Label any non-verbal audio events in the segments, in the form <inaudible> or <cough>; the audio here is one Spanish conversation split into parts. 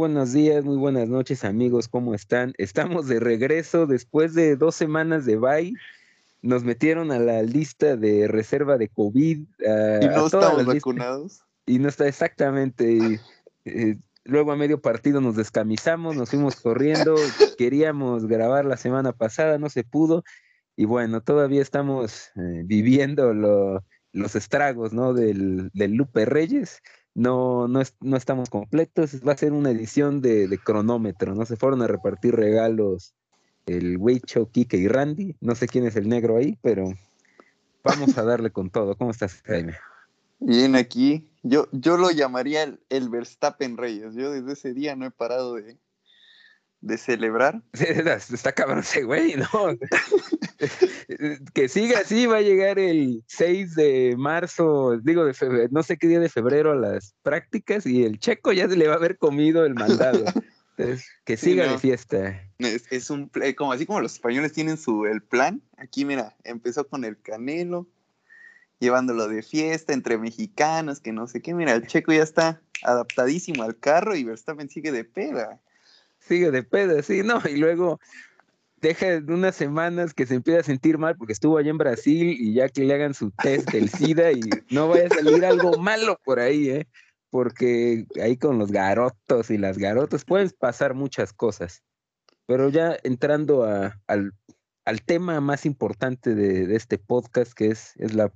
Buenos días, muy buenas noches amigos, ¿cómo están? Estamos de regreso después de dos semanas de bye. Nos metieron a la lista de reserva de COVID. y no estamos vacunados. Y no está exactamente. Eh, luego a medio partido nos descamisamos, nos fuimos corriendo, <laughs> queríamos grabar la semana pasada, no se pudo. Y bueno, todavía estamos eh, viviendo los estragos ¿no? del, del Lupe Reyes no, no, no estamos completos, va a ser una edición de, de, cronómetro, ¿no? Se fueron a repartir regalos el Weicho, Kike y Randy, no sé quién es el negro ahí, pero vamos a darle con todo. ¿Cómo estás, Jaime? Bien, aquí. Yo, yo lo llamaría el, el Verstappen Reyes. Yo desde ese día no he parado de, de celebrar. <laughs> Está cabrón ese güey, ¿no? que siga así, va a llegar el 6 de marzo, digo de febrero, no sé qué día de febrero a las prácticas y el checo ya se le va a haber comido el mandado. que siga de fiesta. Es, un, como así como los españoles tienen su el plan, aquí mira, empezó con el canelo, llevándolo de fiesta entre mexicanos, que no sé qué, mira, el checo ya está adaptadísimo al carro y Verstappen sigue de peda sigue de pedo, sí, ¿no? Y luego deja unas semanas que se empieza a sentir mal porque estuvo allá en Brasil y ya que le hagan su test del SIDA y no vaya a salir algo malo por ahí, ¿eh? Porque ahí con los garotos y las garotas pueden pasar muchas cosas. Pero ya entrando al, tema más importante de, de, este podcast, que es, es la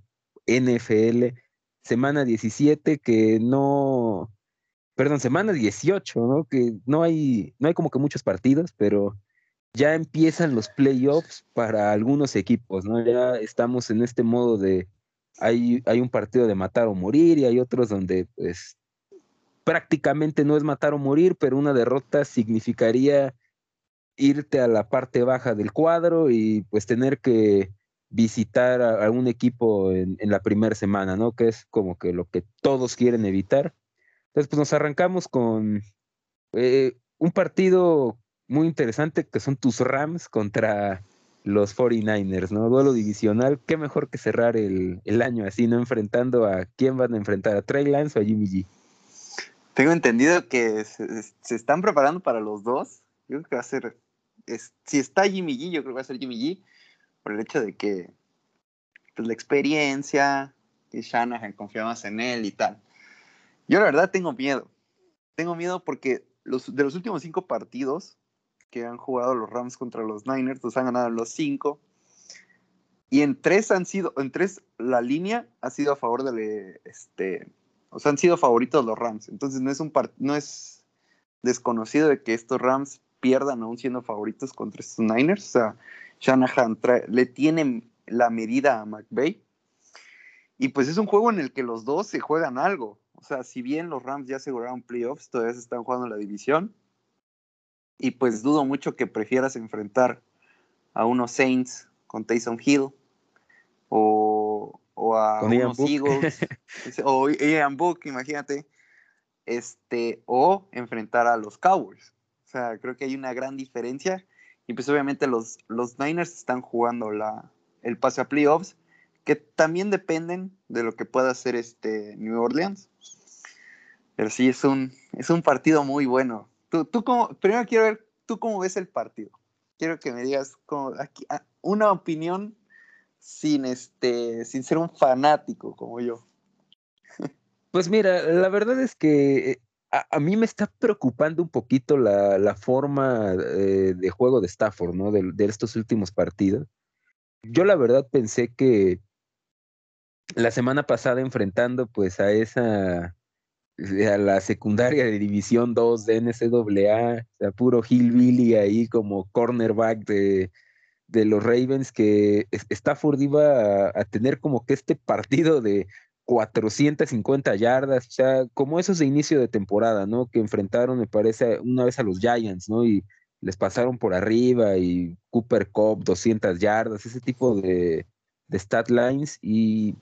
NFL, semana 17, que no, perdón, semana 18, ¿no? Que no hay, no hay como que muchos partidos, pero ya empiezan los playoffs para algunos equipos, ¿no? Ya estamos en este modo de, hay, hay un partido de matar o morir y hay otros donde, pues, prácticamente no es matar o morir, pero una derrota significaría irte a la parte baja del cuadro y pues tener que visitar a, un equipo en, en la primera semana, ¿no? Que es como que lo que todos quieren evitar. Entonces, pues nos arrancamos con eh, un partido muy interesante que son tus Rams contra los 49ers, ¿no? Duelo divisional. Qué mejor que cerrar el, año así, ¿no? Enfrentando a quién van a enfrentar, a Trey Lance o a Jimmy G. Tengo entendido que se, están preparando para los dos. Yo creo que va a ser. si está Jimmy G, yo creo que va a ser Jimmy G. Por el hecho de que pues, la experiencia, que Shanahan confía más en él y tal. Yo la verdad tengo miedo. Tengo miedo porque los, de los últimos cinco partidos que han jugado los Rams contra los Niners, los han ganado los cinco. Y en tres han sido, en tres la línea ha sido a favor de, este, o sea, han sido favoritos los Rams. Entonces no es un no es desconocido de que estos Rams pierdan aún siendo favoritos contra estos Niners. O sea, Shanahan le tienen la medida a McVay. Y pues es un juego en el que los dos se juegan algo. O sea, si bien los Rams ya aseguraron playoffs, todavía se están jugando la división. Y pues dudo mucho que prefieras enfrentar a unos Saints con Taysom Hill o, a unos Eagles <laughs> o Ian Book, imagínate, este, o enfrentar a los Cowboys. O sea, creo que hay una gran diferencia. Y pues obviamente los, los Niners están jugando la, el pase a playoffs, que también dependen de lo que pueda hacer este New Orleans. Pero sí, es un, es un partido muy bueno. Tú, tú como, primero quiero ver, ¿tú cómo ves el partido? Quiero que me digas aquí, ah, una opinión sin, este, sin ser un fanático como yo. <laughs> Pues mira, la verdad es que eh, a, mí me está preocupando un poquito la, la forma eh, de juego de Stafford, ¿no? De, de, estos últimos partidos. Yo la verdad pensé que la semana pasada enfrentando pues a esa a la secundaria de División 2 de NCAA, o sea, puro hillbilly ahí como cornerback de, de los Ravens, que Stafford iba a, tener como que este partido de 450 yardas, o sea, como esos de inicio de temporada, ¿no? Que enfrentaron, me parece, una vez a los Giants, ¿no? Y les pasaron por arriba y Cooper Cup 200 yardas, ese tipo de, de stat lines y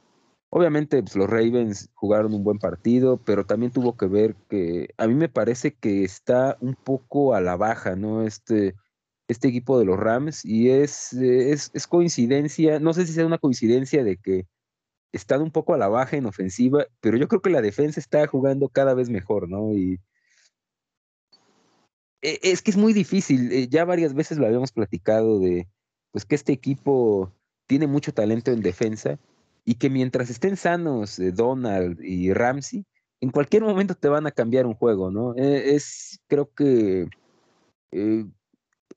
Obviamente pues, los Ravens jugaron un buen partido, pero también tuvo que ver que a mí me parece que está un poco a la baja, ¿no? Este, este equipo de los Rams y es, es, es coincidencia, no sé si sea una coincidencia de que están un poco a la baja en ofensiva, pero yo creo que la defensa está jugando cada vez mejor, ¿no? Y e, es que es muy difícil, eh, ya varias veces lo habíamos platicado de, pues que este equipo tiene mucho talento en defensa y que mientras estén sanos eh, Donald y Ramsey, en cualquier momento te van a cambiar un juego, ¿no? E, es, creo que eh,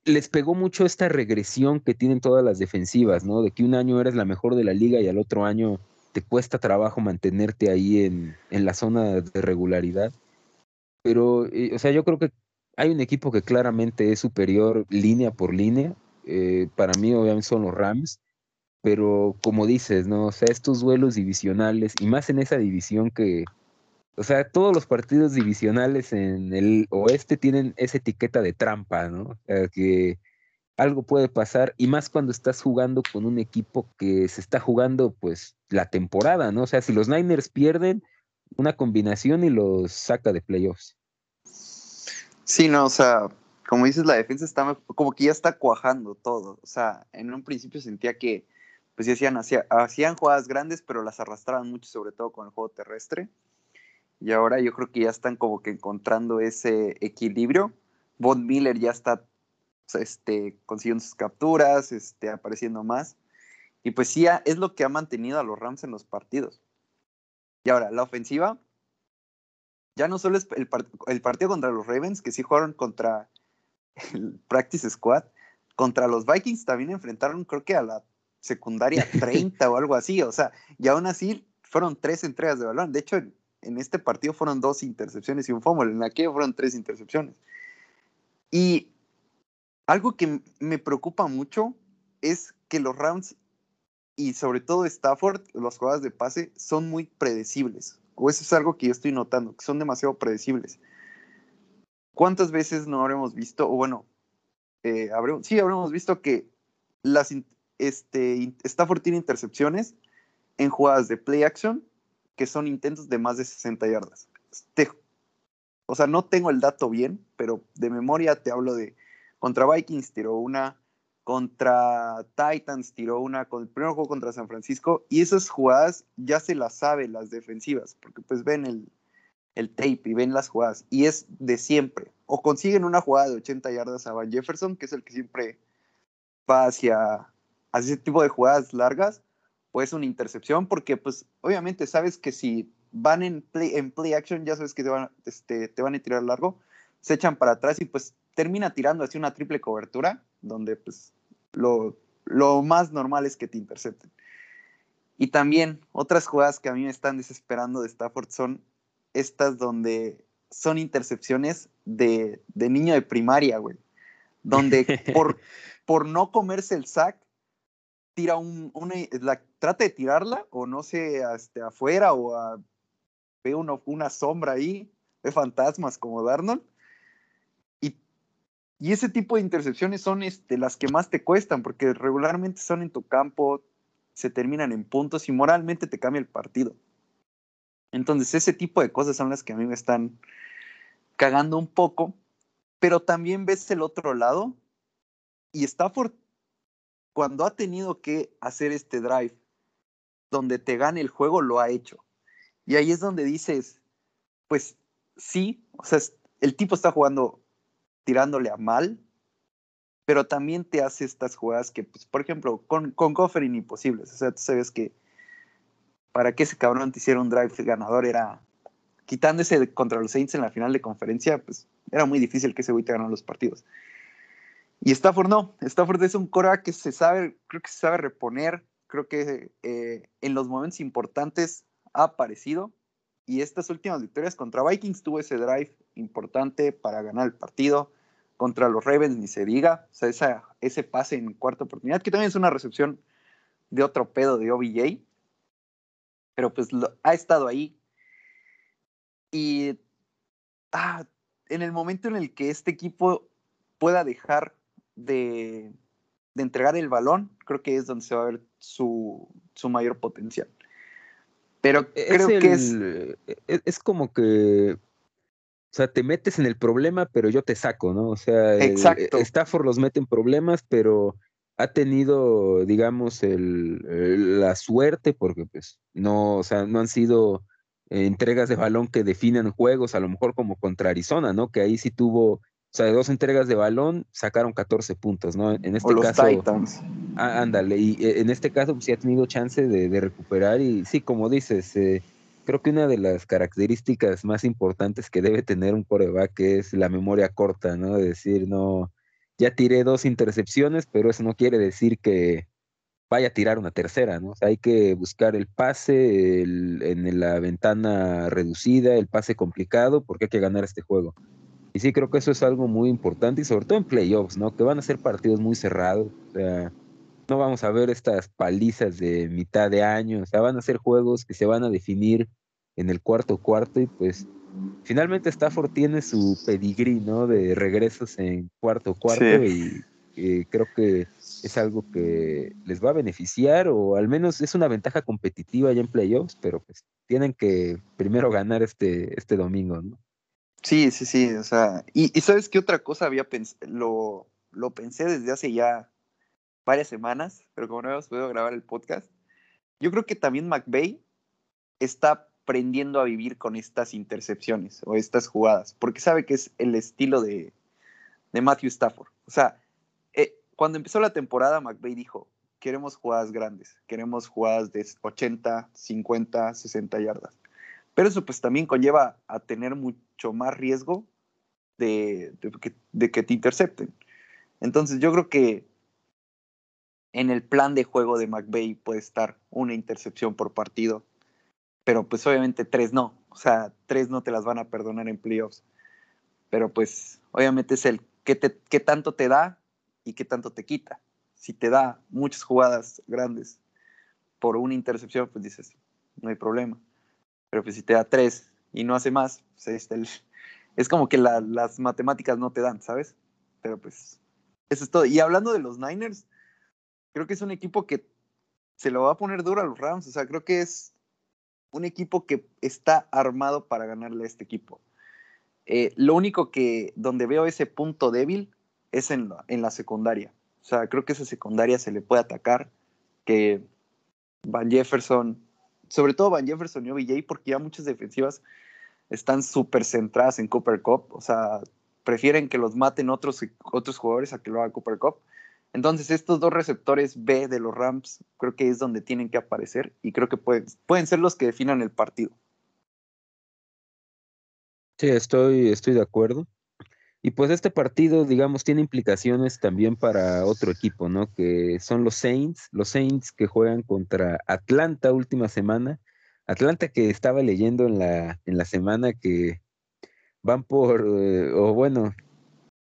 les pegó mucho esta regresión que tienen todas las defensivas, ¿no? De que un año eres la mejor de la liga y al otro año te cuesta trabajo mantenerte ahí en, en la zona de regularidad. Pero, eh, o sea, yo creo que hay un equipo que claramente es superior línea por línea. Eh, para mí, obviamente, son los Rams. Pero como dices, ¿no? O sea, estos duelos divisionales, y más en esa división que, o sea, todos los partidos divisionales en el oeste tienen esa etiqueta de trampa, ¿no? O sea, que algo puede pasar, y más cuando estás jugando con un equipo que se está jugando, pues, la temporada, ¿no? O sea, si los Niners pierden, una combinación y los saca de playoffs. Sí, no, o sea, como dices, la defensa está como que ya está cuajando todo. O sea, en un principio sentía que, pues, hacían, hacían jugadas grandes, pero las arrastraban mucho, sobre todo con el juego terrestre. Y ahora yo creo que ya están como que encontrando ese equilibrio. Von Miller ya está este, consiguiendo sus capturas, este, apareciendo más. Y pues sí, es lo que ha mantenido a los Rams en los partidos. Y ahora, la ofensiva, ya no solo es el, el partido contra los Ravens, que sí jugaron contra el Practice Squad, contra los Vikings también enfrentaron, creo que a la secundaria <laughs> 30 o algo así. O sea, y aún así fueron tres entregas de balón. De hecho, en este partido fueron dos intercepciones y un fumble. En aquello fueron tres intercepciones. Y algo que me preocupa mucho es que los Rams y sobre todo Stafford, las jugadas de pase, son muy predecibles. O eso es algo que yo estoy notando, que son demasiado predecibles. ¿Cuántas veces no habremos visto, o bueno, eh, sí habremos visto que las, este, Stafford tiene intercepciones en jugadas de play action que son intentos de más de 60 yardas. o sea, no tengo el dato bien, pero de memoria te hablo de contra Vikings tiró una, contra Titans tiró una, con el primer juego contra San Francisco, y esas jugadas ya se las saben las defensivas, porque pues ven el, el tape y ven las jugadas, y es de siempre. O consiguen una jugada de 80 yardas a Van Jefferson, que es el que siempre va hacia, hacia ese tipo de jugadas largas, o es una intercepción, porque pues obviamente sabes que si van en play, en play action, ya sabes que te van, este, te van a tirar largo, se echan para atrás y pues termina tirando así una triple cobertura, donde pues lo, lo más normal es que te intercepten. Y también otras jugadas que a mí me están desesperando de Stafford son estas donde son intercepciones de, de niño de primaria, güey. Donde <laughs> por, por no comerse el sack, tira un, una, trata de tirarla o no sé, este, afuera o ve una sombra ahí, ve fantasmas como Darnold. Y, y ese tipo de intercepciones son este, las que más te cuestan porque regularmente son en tu campo, se terminan en puntos y moralmente te cambia el partido. Entonces ese tipo de cosas son las que a mí me están cagando un poco, pero también ves el otro lado y Stafford cuando ha tenido que hacer este drive donde te gane el juego, lo ha hecho. Y ahí es donde dices, pues sí, o sea, el tipo está jugando tirándole a mal, pero también te hace estas jugadas que, pues, por ejemplo, con, con Gofferin imposibles. O sea, tú sabes que para que ese cabrón te hiciera un drive ganador era quitándose contra los Saints en la final de conferencia, pues era muy difícil que ese güey te ganara los partidos. Y Stafford no, Stafford es un cora que se sabe, creo que se sabe reponer, creo que eh, en los momentos importantes ha aparecido. Y estas últimas victorias contra Vikings tuvo ese drive importante para ganar el partido, contra los Ravens ni se diga, o sea, esa, ese pase en cuarta oportunidad, que también es una recepción de otro pedo de OBJ, pero pues ha estado ahí. Y ah, en el momento en el que este equipo pueda dejar de, entregar el balón, creo que es donde se va a ver su, mayor potencial. Pero e-, creo que es... E-, es como que o sea, te metes en el problema, pero yo te saco, ¿no? O sea, Exacto. Stafford los mete en problemas, pero ha tenido, digamos, el, la suerte, porque pues no, o sea, no han sido entregas de balón que definan juegos, a lo mejor como contra Arizona, ¿no? Que ahí sí tuvo, o sea, de dos entregas de balón sacaron 14 puntos, ¿no? En este o los caso. Titans. Ah, ándale, y eh, en este caso pues, sí ha tenido chance de, recuperar y sí, como dices, eh, creo que una de las características más importantes que debe tener un coreback es la memoria corta, ¿no? De decir, no, ya tiré dos intercepciones, pero eso no quiere decir que vaya a tirar una tercera, ¿no? O sea, hay que buscar el pase en la ventana reducida, el pase complicado, porque hay que ganar este juego. Y sí, creo que eso es algo muy importante y sobre todo en playoffs, ¿no? Que van a ser partidos muy cerrados, o sea, no vamos a ver estas palizas de mitad de año, o sea, van a ser juegos que se van a definir en el cuarto cuarto y pues finalmente Stafford tiene su pedigrí, ¿no? De regresos en cuarto cuarto y creo que es algo que les va a beneficiar o al menos es una ventaja competitiva ya en playoffs, pero pues tienen que primero ganar este, este domingo, ¿no? Sí, sí, sí, o sea, y, ¿sabes qué otra cosa había lo, lo pensé desde hace ya varias semanas, pero como no habíamos podido grabar el podcast, yo creo que también McVeigh está aprendiendo a vivir con estas intercepciones o estas jugadas, porque sabe que es el estilo de, de Matthew Stafford. O sea, eh, cuando empezó la temporada, McVeigh dijo, queremos jugadas grandes, queremos jugadas de 80, 50, 60 yardas. Pero eso pues también conlleva a tener mucho más riesgo de, que, te intercepten. Entonces yo creo que en el plan de juego de McVeigh puede estar una intercepción por partido pero pues obviamente tres no. O sea, tres no te las van a perdonar en playoffs. Pero pues obviamente es el qué, te, qué tanto te da y qué tanto te quita. Si te da muchas jugadas grandes por una intercepción, pues dices, no hay problema. Pero pues si te da tres y no hace más, pues <laughs> es como que las matemáticas no te dan, ¿sabes? Pero pues eso es todo. Y hablando de los Niners, creo que es un equipo que se lo va a poner duro a los Rams. O sea, creo que es un equipo que está armado para ganarle a este equipo. Eh, lo único que donde veo ese punto débil es en la, en la secundaria. O sea, creo que esa secundaria se le puede atacar, que Van Jefferson, sobre todo Van Jefferson y OBJ, porque ya muchas defensivas están súper centradas en Cooper Cup. O sea, prefieren que los maten otros, otros jugadores a que lo haga Cooper Cup. Entonces, estos dos receptores B de los Rams creo que es donde tienen que aparecer y creo que pueden, pueden ser los que definan el partido. Sí, estoy, estoy de acuerdo. Y pues este partido, digamos, tiene implicaciones también para otro equipo, ¿no? Que son los Saints, los Saints que juegan contra Atlanta última semana. Atlanta que estaba leyendo en la, en la semana que van por, eh, o bueno,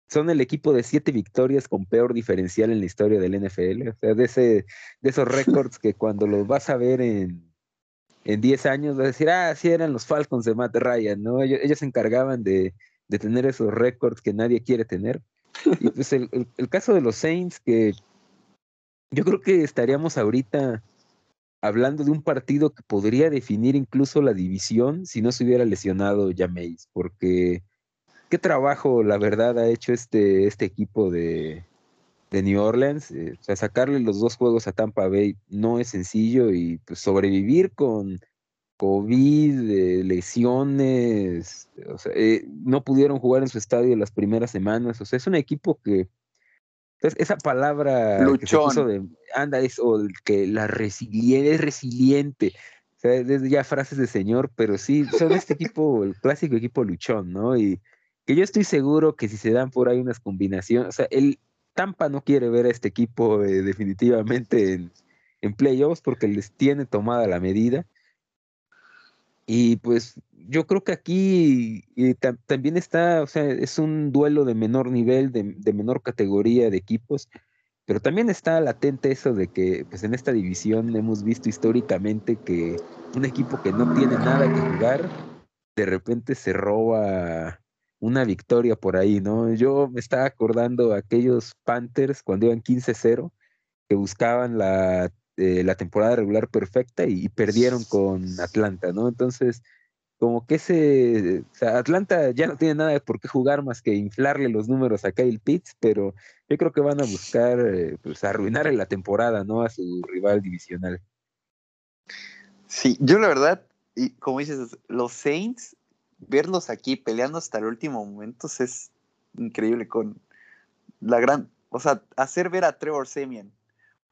son el equipo de siete victorias con peor diferencial en la historia del NFL. O sea, de, ese, de esos récords que cuando los vas a ver en, en 10 años vas a decir, ah, sí eran los Falcons de Matt Ryan, ¿no? Ellos, se encargaban de, de, tener esos récords que nadie quiere tener. Y pues el, el, caso de los Saints, que yo creo que estaríamos ahorita hablando de un partido que podría definir incluso la división si no se hubiera lesionado Jameis, porque qué trabajo, la verdad, ha hecho este, este equipo de, de New Orleans. Eh, o sea, sacarle los dos juegos a Tampa Bay no es sencillo y pues, sobrevivir con COVID, eh, lesiones, o sea, eh, no pudieron jugar en su estadio las primeras semanas. O sea, es un equipo que entonces, esa palabra Luchón. de anda es o que la resiliente es resiliente. O sea, es ya frases de señor, pero sí, son este equipo, el clásico equipo luchón, ¿no? Y que yo estoy seguro que si se dan por ahí unas combinaciones, o sea, el Tampa no quiere ver a este equipo eh, definitivamente en, en playoffs porque les tiene tomada la medida. Y pues yo creo que aquí eh, también está, o sea, es un duelo de menor nivel, de, de, menor categoría de equipos, pero también está latente eso de que pues en esta división hemos visto históricamente que un equipo que no tiene nada que jugar, de repente se roba una victoria por ahí, ¿no? Yo me estaba acordando aquellos Panthers cuando iban 15-0, que buscaban la, eh, la, temporada regular perfecta y, perdieron con Atlanta, ¿no? Entonces, como que ese, o sea, Atlanta ya no tiene nada por qué jugar más que inflarle los números a Kyle Pitts, pero yo creo que van a buscar eh, pues arruinar la temporada, ¿no? A su rival divisional. Sí, yo la verdad, y como dices, los Saints, verlos aquí peleando hasta el último momento es increíble con la gran, o sea, hacer ver a Trevor Semian,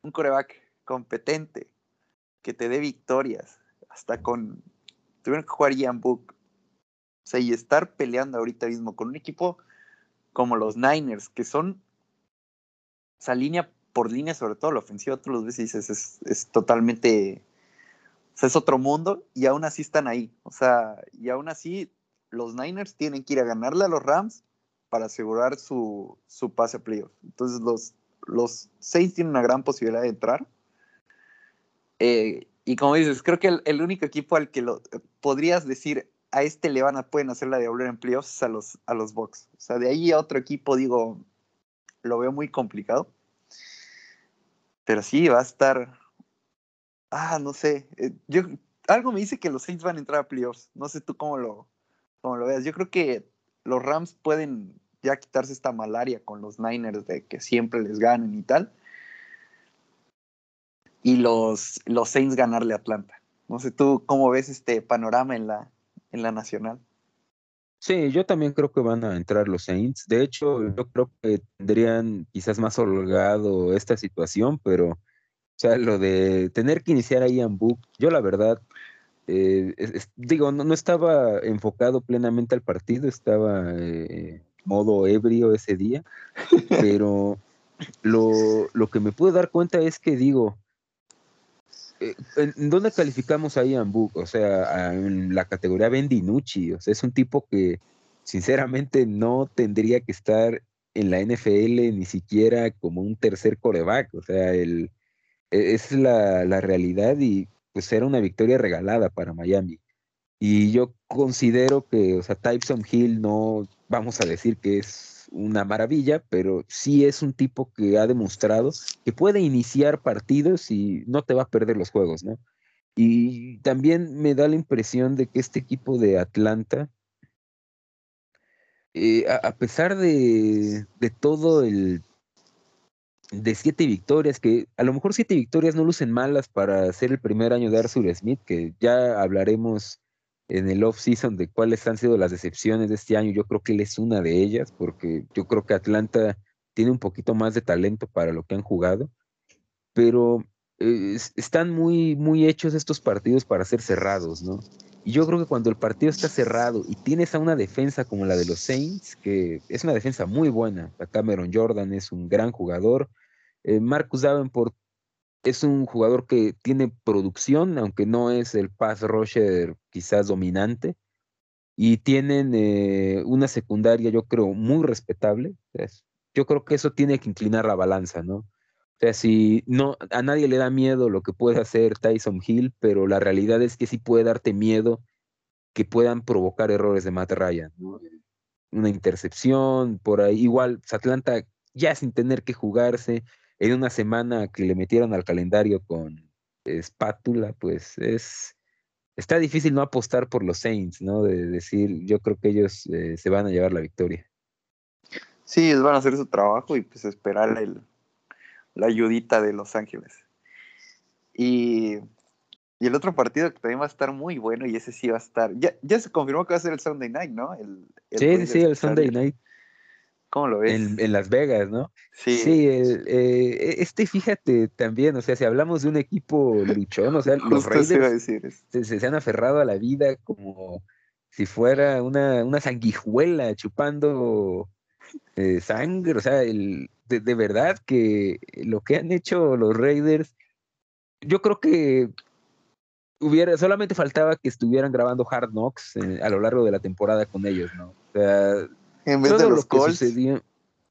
un coreback competente, que te dé victorias, hasta con tuvieron que jugar Ian Book. O sea, y estar peleando ahorita mismo con un equipo como los Niners, que son esa línea por línea, sobre todo la ofensiva, tú los ves y dices, es, es totalmente, o sea, es otro mundo y aún así están ahí. O sea, y aún así los Niners tienen que ir a ganarle a los Rams para asegurar su, su pase a playoffs. Entonces los, los Saints tienen una gran posibilidad de entrar. Eh, y como dices, creo que el, único equipo al que lo podrías decir a este le van a pueden hacer la de volver en playoffs a los, a los Bucks. O sea, de ahí a otro equipo, digo, lo veo muy complicado. Pero sí, va a estar. Ah, no sé. Eh, yo, algo me dice que los Saints van a entrar a playoffs. No sé tú cómo lo, cómo lo veas. Yo creo que los Rams pueden ya quitarse esta malaria con los Niners de que siempre les ganen y tal y los, los Saints ganarle a Atlanta. No sé tú cómo ves este panorama en la, en la nacional. Sí, yo también creo que van a entrar los Saints. De hecho, yo creo que tendrían quizás más holgado esta situación, pero, o sea, lo de tener que iniciar ahí en Book, yo la verdad, eh, digo, no, estaba enfocado plenamente al partido, estaba eh, modo ebrio ese día, <laughs> pero lo, lo que me pude dar cuenta es que, digo, ¿en dónde calificamos a Ian Book? O sea, en la categoría Bendinucci. O sea, es un tipo que sinceramente no tendría que estar en la NFL ni siquiera como un tercer coreback. O sea, el, e, es la, la realidad y pues era una victoria regalada para Miami. Y yo considero que, o sea, Tyson Hill no, vamos a decir que es una maravilla, pero sí es un tipo que ha demostrado que puede iniciar partidos y no te va a perder los juegos, ¿no? Y también me da la impresión de que este equipo de Atlanta, eh, a, pesar de, de todo el de siete victorias, que a lo mejor siete victorias no lucen malas para ser el primer año de Arthur Smith, que ya hablaremos en el off-season de cuáles han sido las decepciones de este año. Yo creo que él es una de ellas, porque yo creo que Atlanta tiene un poquito más de talento para lo que han jugado, pero eh, están muy, muy hechos estos partidos para ser cerrados, ¿no? Y yo creo que cuando el partido está cerrado y tienes a una defensa como la de los Saints, que es una defensa muy buena, Cameron Jordan es un gran jugador, eh, Marcus Davenport es un jugador que tiene producción, aunque no es el pass rusher quizás dominante, y tienen eh, una secundaria, yo creo, muy respetable. Yo creo que eso tiene que inclinar la balanza, ¿no? O sea, si no, a nadie le da miedo lo que puede hacer Tyson Hill, pero la realidad es que sí puede darte miedo que puedan provocar errores de Matt Ryan, Una intercepción, por ahí, igual, Atlanta ya sin tener que jugarse, en una semana que le metieron al calendario con espátula, pues es está difícil no apostar por los Saints, ¿no? De decir, yo creo que ellos eh, se van a llevar la victoria. Sí, ellos van a hacer su trabajo y pues esperar el, la ayudita de Los Ángeles. Y, y, el otro partido que también va a estar muy bueno y ese sí va a estar, ya, ya se confirmó que va a ser el Sunday Night, ¿no? El, sí, sí, sí, el Sunday Night. ¿Cómo lo ves? En, Las Vegas, ¿no? Sí. Sí, eh, este, fíjate también, o sea, si hablamos de un equipo luchón, o sea, los Raiders se, se, han aferrado a la vida como si fuera una, una sanguijuela chupando eh, sangre, o sea, el, de, verdad que lo que han hecho los Raiders, yo creo que hubiera, solamente faltaba que estuvieran grabando Hard Knocks eh, a lo largo de la temporada con ellos, ¿no? O sea, en vez de los Colts.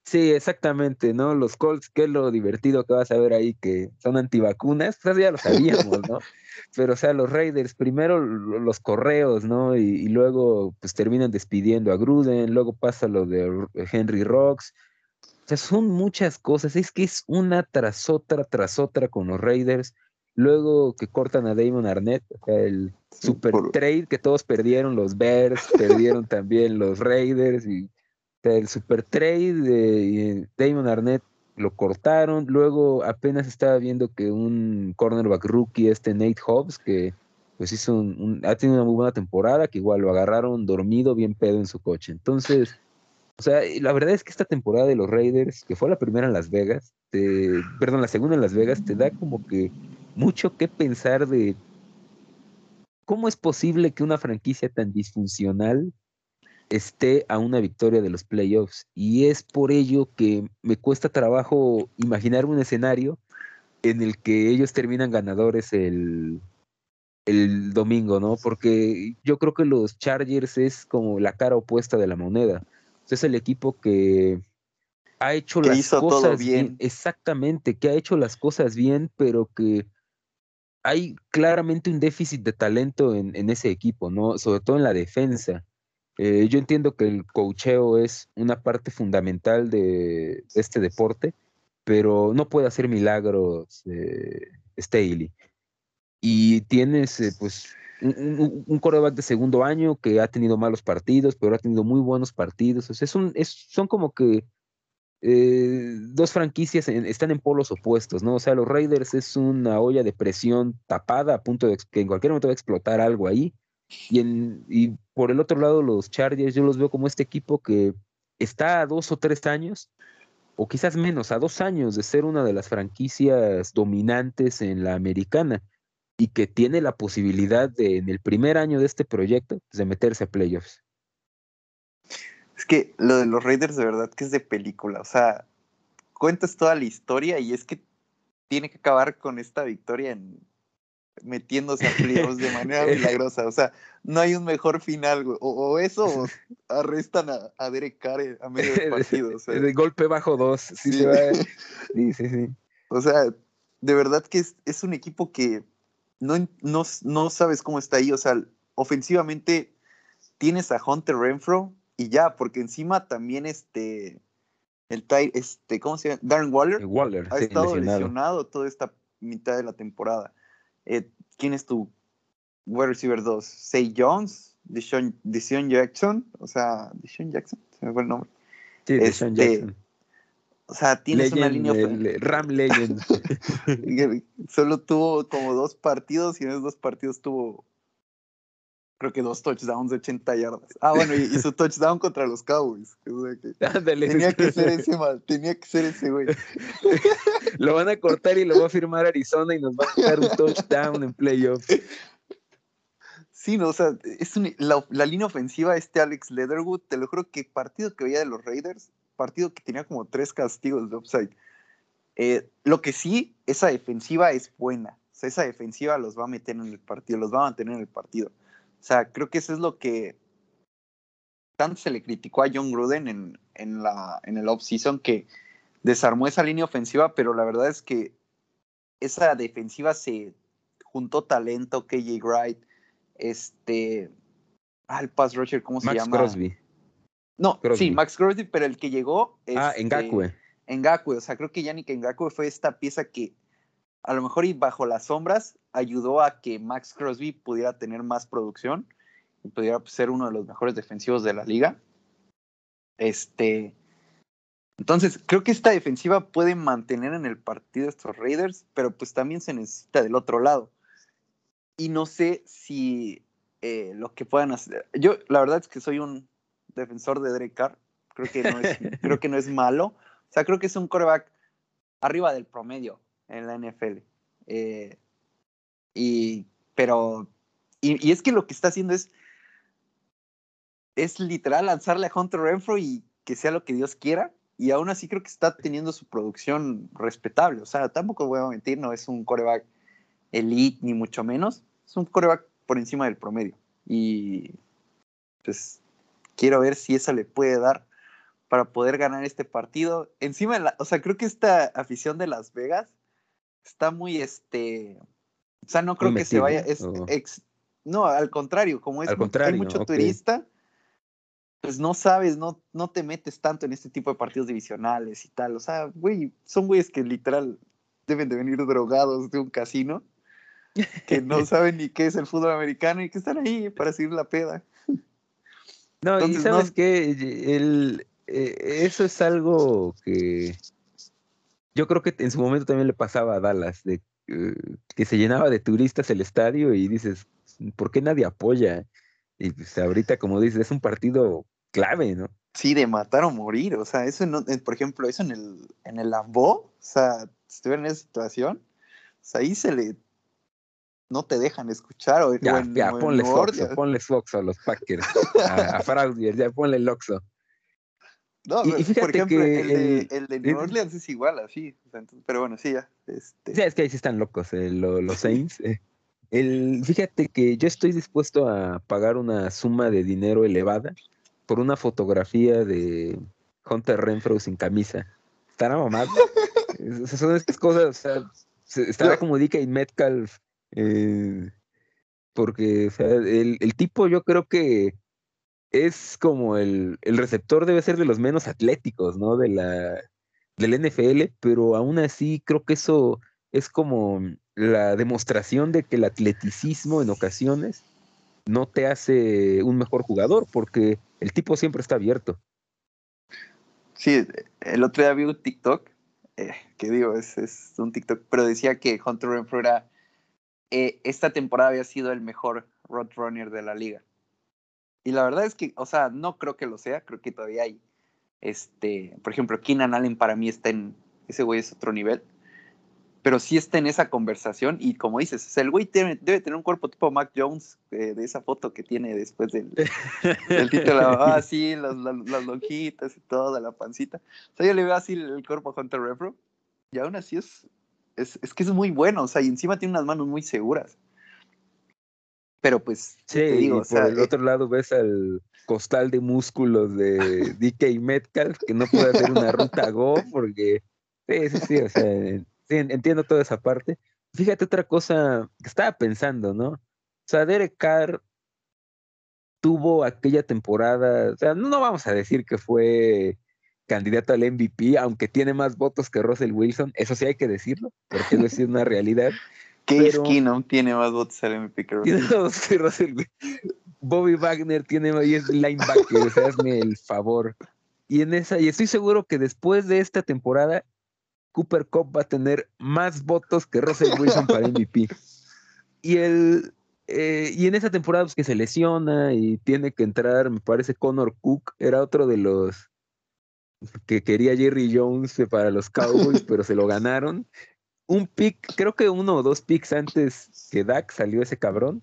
Sí, exactamente, ¿no? Los Colts, que es lo divertido que vas a ver ahí, que son antivacunas, pues ya lo sabíamos, ¿no? <laughs> Pero, o sea, los Raiders, primero los correos, ¿no? Y, luego, pues terminan despidiendo a Gruden, luego pasa lo de Henry Rocks. O sea, son muchas cosas, es que es una tras otra, tras otra con los Raiders. Luego que cortan a Damon Arnett, o sea, el super trade que todos perdieron, los Bears, perdieron también los Raiders, y el super trade de Damon Arnett lo cortaron. Luego apenas estaba viendo que un cornerback rookie, este Nate Hobbs, que pues hizo un, ha tenido una muy buena temporada, que igual lo agarraron dormido, bien pedo en su coche. Entonces, o sea, la verdad es que esta temporada de los Raiders, que fue la primera en Las Vegas, perdón, la segunda en Las Vegas, te da como que mucho que pensar de cómo es posible que una franquicia tan disfuncional esté a una victoria de los playoffs. Y es por ello que me cuesta trabajo imaginar un escenario en el que ellos terminan ganadores el, el domingo, ¿no? Porque yo creo que los Chargers es como la cara opuesta de la moneda. Es el equipo que ha hecho las cosas bien. Exactamente, que ha hecho las cosas bien, pero que hay claramente un déficit de talento en, en ese equipo, ¿no? Sobre todo en la defensa. Eh, yo entiendo que el cocheo es una parte fundamental de este deporte, pero no puede hacer milagros eh, Staley. Y tienes, eh, pues, un, un, coreback de segundo año que ha tenido malos partidos, pero ha tenido muy buenos partidos. O sea, es un, es, son como que eh, dos franquicias están en polos opuestos, ¿no? O sea, los Raiders es una olla de presión tapada a punto de que en cualquier momento va a explotar algo ahí. Y, en, y por el otro lado, los Chargers, yo los veo como este equipo que está a dos o tres años, o quizás menos, a dos años de ser una de las franquicias dominantes en la americana y que tiene la posibilidad de, en el primer año de este proyecto, pues, de meterse a playoffs. Es que lo de los Raiders de verdad que es de película, o sea, cuentas toda la historia y es que tiene que acabar con esta victoria en metiéndose a playoffs de manera <laughs> milagrosa, o sea, no hay un mejor final, O, eso o arrestan a, Derek Carr a medio del <laughs> partido. O sea. De golpe bajo dos. Sí, <laughs> sí. sí, sí, O sea, de verdad que es, es un equipo que no, no, no, sabes cómo está ahí. O sea, ofensivamente tienes a Hunter Renfro y ya, porque encima también este, el este, ¿cómo se llama? Darren Waller, Waller ha estado lesionado. toda esta mitad de la temporada. Eh, ¿Quién es tu wide receiver 2? Say Jones, Deshaun, Jackson, o sea, Deshaun Jackson, se me fue el nombre. Sí, este, Jackson. O sea, tienes una línea. Ram Legend. <laughs> Solo tuvo como dos partidos y en esos dos partidos tuvo creo que dos touchdowns de 80 yardas. Ah, bueno, y, su touchdown contra los Cowboys. <laughs> tenía que ser ese mal, tenía que ser ese güey. <laughs> lo van a cortar y lo va a firmar Arizona y nos va a dar un touchdown en playoffs. Sí, no, o sea, es la, la, línea ofensiva, este Alex Leatherwood, te lo juro que partido que veía de los Raiders, partido que tenía como tres castigos de upside. Eh, lo que sí, esa defensiva es buena. O sea, esa defensiva los va a meter en el partido, los va a mantener en el partido. O sea, creo que eso es lo que tanto se le criticó a John Gruden en, en, la, en el off-season que desarmó esa línea ofensiva, pero la verdad es que esa defensiva se juntó talento, KJ Wright, este, al ah, pass rusher, ¿cómo se llama? Crosby. No, sí, Max Crosby, pero el que llegó. ah, en Ngakwe. Ngakwe, o sea, creo que Yannick Ngakwe fue esta pieza que a lo mejor y bajo las sombras ayudó a que Max Crosby pudiera tener más producción y pudiera ser uno de los mejores defensivos de la liga. Este, entonces, creo que esta defensiva puede mantener en el partido estos Raiders, pero pues también se necesita del otro lado. Y no sé si eh, lo que puedan hacer. Yo, la verdad es que soy un defensor de Derek Carr. Creo que no es, <laughs> creo que no es malo. O sea, creo que es un coreback arriba del promedio en la NFL. Eh, y, pero, y, es que lo que está haciendo es, es literal lanzarle a Hunter Renfro y que sea lo que Dios quiera. Y aún así creo que está teniendo su producción respetable. O sea, tampoco voy a mentir, no es un coreback elite ni mucho menos. Es un coreback por encima del promedio. Y pues quiero ver si esa le puede dar para poder ganar este partido. Encima, la, o sea, creo que esta afición de Las Vegas está muy, este, o sea, no creo que se vaya, es, no, al contrario, como es, hay mucho turista, pues no sabes, no, no te metes tanto en este tipo de partidos divisionales y tal. O sea, güey, son güeyes que literal deben de venir drogados de un casino que no <laughs> saben ni qué es el fútbol americano y que están ahí para seguir la peda. No, y sabes que el, eh, eso es algo que yo creo que en su momento también le pasaba a Dallas, de eh, que se llenaba de turistas el estadio y dices, ¿por qué nadie apoya? Y pues ahorita, como dices, es un partido clave, ¿no? Sí, de matar o morir, o sea, eso, no, por ejemplo, eso en el, en el Lambo, o sea, si estuviera en esa situación, o sea, ahí se le, no te dejan escuchar. O, ya, ya, ponle Fox, ponle Fox a los Packers, <laughs> a, a ya ponle el Oxo. No, y, fíjate por ejemplo, que el, de, el de New Orleans es igual, así. pero bueno, sí, ya. Este... Sí, es que ahí sí están locos eh, los, Saints. Eh. El, fíjate que yo estoy dispuesto a pagar una suma de dinero elevada por una fotografía de Hunter Renfro sin camisa. Estará mamado. son estas cosas, o sea, estará como DK Metcalf. Eh, porque, o sea, el, el tipo yo creo que es como el, el, receptor debe ser de los menos atléticos, ¿no? De la, del NFL, pero aún así creo que eso es como la demostración de que el atleticismo en ocasiones no te hace un mejor jugador, porque el tipo siempre está abierto. Sí, el otro día vi un TikTok, eh, que digo, es, un TikTok, pero decía que Hunter Renfrew era, eh, esta temporada había sido el mejor roadrunner de la liga. Y la verdad es que, o sea, no creo que lo sea, creo que todavía hay, este, por ejemplo, Keenan Allen para mí está en, ese güey es otro nivel, pero sí está en esa conversación y como dices, o sea, el güey debe, tener un cuerpo tipo Mac Jones eh, de esa foto que tiene después del, del título, ah, <laughs> sí, las, las, lonjitas y toda la pancita. O sea, yo le veo así el, cuerpo a Hunter Refro y aún así es, es, es que es muy bueno, o sea, y encima tiene unas manos muy seguras. Pero pues, sí, digo, y por el eh otro lado ves al costal de músculos de DK Metcalf que no puede hacer una ruta Go porque, sí, sí, sí, o sea, entiendo toda esa parte. Fíjate otra cosa que estaba pensando, ¿no? O sea, Derek Carr tuvo aquella temporada, o sea, no vamos a decir que fue candidato al MVP, aunque tiene más votos que Russell Wilson, eso sí hay que decirlo, porque es una realidad. <laughs> Case Keenum tiene más votos al MVP que Russell. Bobby Wagner tiene y es linebacker, o sea, hazme el favor. Y en esa, y estoy seguro que después de esta temporada, Cooper Cup va a tener más votos que Russell Wilson para MVP. <laughs> Y el eh, y en esa temporada pues, que se lesiona y tiene que entrar, me parece Connor Cook, era otro de los que quería Jerry Jones para los Cowboys, <laughs> pero se lo ganaron un pick, creo que uno o dos picks antes que Dak salió ese cabrón.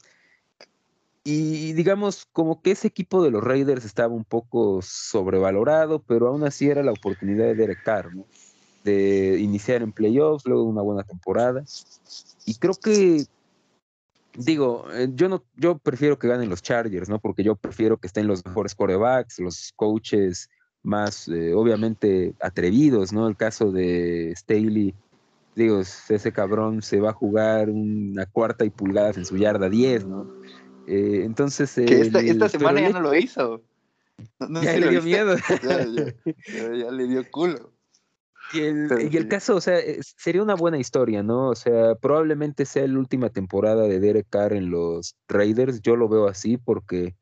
Y digamos, como que ese equipo de los Raiders estaba un poco sobrevalorado, pero aún así era la oportunidad de Derek Carr, ¿no? Iniciar en playoffs, luego una buena temporada. Y creo que, digo, eh, yo no, yo prefiero que ganen los Chargers, ¿no? Porque yo prefiero que estén los mejores corebacks, los coaches más, eh, obviamente, atrevidos, ¿no? El caso de Staley digo, ese cabrón se va a jugar una cuarta y pulgadas en su yarda 10, ¿no? Eh, entonces... esta, semana ya no lo hizo. ya le dio miedo. <laughs> Ya, le dio culo. Y el, y el caso, o sea, sería una buena historia, ¿no? O sea, probablemente sea la última temporada de Derek Carr en los Raiders. Yo lo veo así porque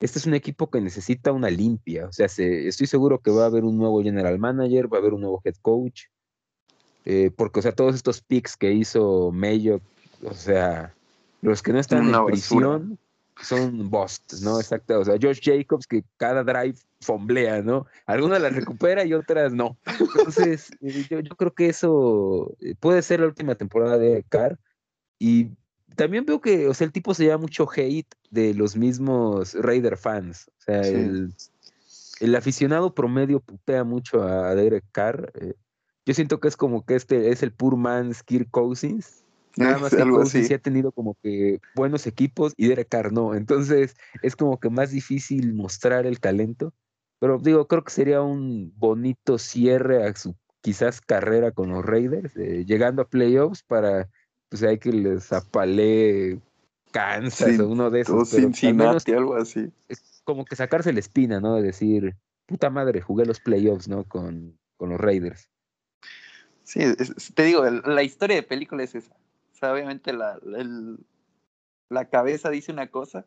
este es un equipo que necesita una limpia. O sea, estoy seguro que va a haber un nuevo general manager, va a haber un nuevo head coach. Eh, porque, o sea, todos estos picks que hizo Mayo, o sea, los que no están en prisión son busts, ¿no? Exacto. O sea, Josh Jacobs, que cada drive fomblea, ¿no? Algunas las recupera y otras no. Entonces, <laughs> eh, yo, yo, creo que eso eh, puede ser la última temporada de Carr. Y también veo que, o sea, el tipo se lleva mucho hate de los mismos Raider fans. O sea, el, el, aficionado promedio putea mucho a Derek Carr. Yo siento que es como que este es el poor man's Kirk Cousins. Nada <laughs> más que Cousins sí ha tenido como que buenos equipos y Derek Carr no. Entonces es como que más difícil mostrar el talento. Pero digo, creo que sería un bonito cierre a su quizás carrera con los Raiders, eh, llegando a playoffs para, pues hay que les apale Kansas o uno de esos. Pero Cincinnati, algo así. Es como que sacarse la espina, ¿no? De decir, puta madre, jugué los playoffs, ¿no? Con, con los Raiders. Sí, te digo, la historia de película es esa. O sea, obviamente la, el- la cabeza dice una cosa,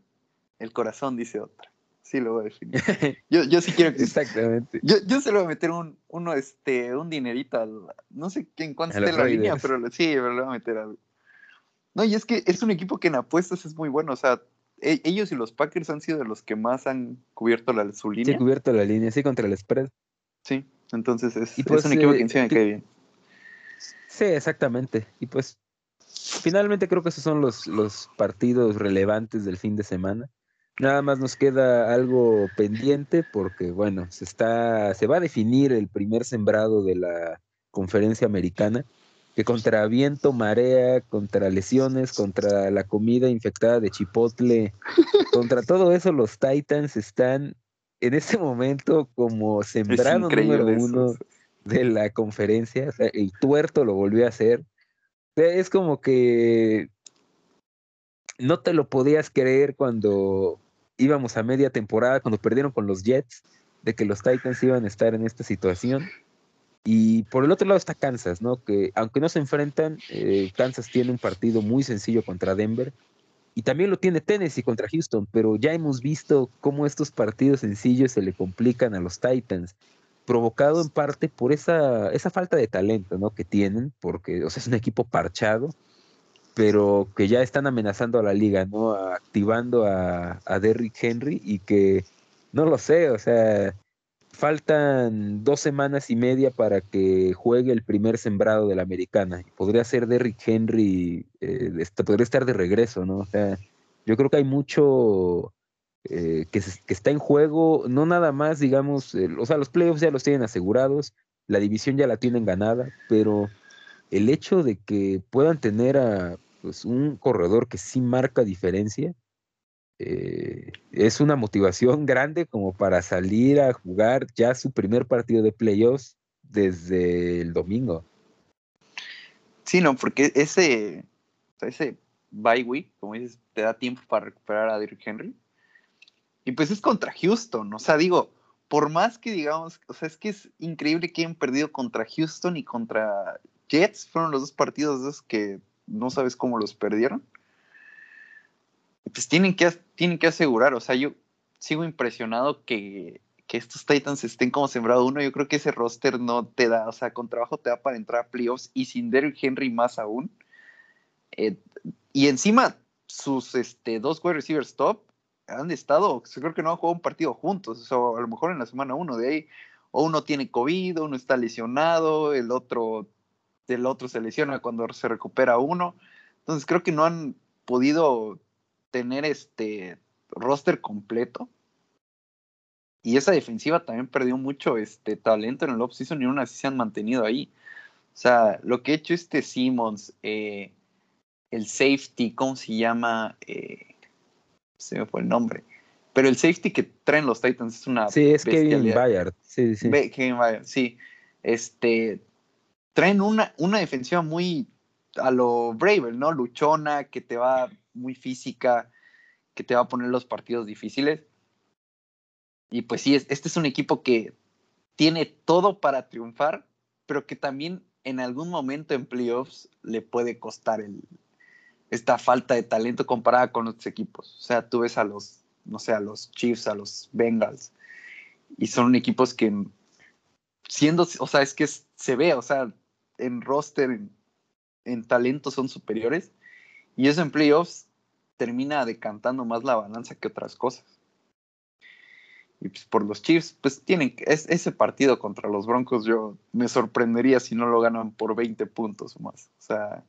el corazón dice otra. Sí lo voy a definir. <laughs> Yo, yo sí quiero que... Exactamente. Yo, yo se lo voy a meter un, uno, este, un dinerito al... No sé en cuánto esté la línea, pero lo- sí, pero le voy a meter algo. No, y es que es un equipo que en apuestas es muy bueno. O sea, e- ellos y los Packers han sido de los que más han cubierto la, su Sí, línea. cubierto la línea, sí, contra el spread. Sí, entonces es, es pues, un equipo eh, que encima me que- cae bien. Sí, exactamente. Y pues finalmente creo que esos son los, los partidos relevantes del fin de semana. Nada más nos queda algo pendiente porque, bueno, se está, se va a definir el primer sembrado de la conferencia americana, que contra viento, marea, contra lesiones, contra la comida infectada de chipotle, <laughs> contra todo eso, los Titans están en este momento como sembrado número eso, uno de la conferencia. o sea, el tuerto lo volvió a hacer. Sea, Es como que no te lo podías creer cuando íbamos a media temporada, cuando perdieron con los Jets, de que los Titans iban a estar en esta situación. Y por el otro lado está Kansas, ¿no? Que aunque no se enfrentan, eh, Kansas tiene un partido muy sencillo contra Denver. Y también lo tiene Tennessee contra Houston, pero ya hemos visto cómo estos partidos sencillos se le complican a los Titans provocado en parte por esa, esa falta de talento ¿no? que tienen, porque o sea, es un equipo parchado, pero que ya están amenazando a la liga, ¿no? activando a, Derrick Henry y que, no lo sé, o sea, faltan dos semanas y media para que juegue el primer sembrado de la americana. Podría ser Derrick Henry, eh, este, podría estar de regreso, ¿no? O sea, yo creo que hay mucho eh, que, está en juego, no nada más, digamos, o sea, los playoffs ya los tienen asegurados, la división ya la tienen ganada, pero el hecho de que puedan tener a pues, un corredor que sí marca diferencia, eh, es una motivación <laughs> grande como para salir a jugar ya su primer partido de playoffs desde el domingo. Sí, no, porque ese, ese bye week, como dices, te da tiempo para recuperar a Derrick Henry. Y pues es contra Houston, o sea, digo, por más que digamos, o sea, es que es increíble que hayan perdido contra Houston y contra Jets, fueron los dos partidos esos que no sabes cómo los perdieron. Pues tienen que, tienen que asegurar, o sea, yo sigo impresionado que, que estos Titans estén como sembrado uno. Yo creo que ese roster no te da, o sea, con trabajo te da para entrar a playoffs y sin Derrick Henry más aún. Eh, y encima, sus este, dos wide receivers top han estado, creo que no han jugado un partido juntos, o a lo mejor en la semana uno de ahí, o uno tiene COVID, uno está lesionado, el otro, el otro se lesiona cuando se recupera uno. Entonces creo que no han podido tener este roster completo. Y esa defensiva también perdió mucho este talento en el offseason y aún así se han mantenido ahí. O sea, lo que ha hecho este Simmons, eh, el safety, ¿cómo se llama? Eh, se me fue el nombre. Pero el safety que traen los Titans es una Sí, es Kevin. Bayard. Sí, sí. Kevin Bayard, sí. Este, traen una, una defensiva muy a lo Bravel, ¿no? Luchona, que te va muy física, que te va a poner los partidos difíciles. Y pues sí, es- este es un equipo que tiene todo para triunfar, pero que también en algún momento en playoffs le puede costar el, esta falta de talento comparada con otros equipos. O sea, tú ves a los, no sé, a los Chiefs, a los Bengals, y son equipos que siendo, o sea, es que se ve, o sea, en roster, en, en talento son superiores, y eso en playoffs termina decantando más la balanza que otras cosas. Y pues por los Chiefs, pues tienen es, ese partido contra los Broncos, yo me sorprendería si no lo ganan por 20 puntos o más. O sea,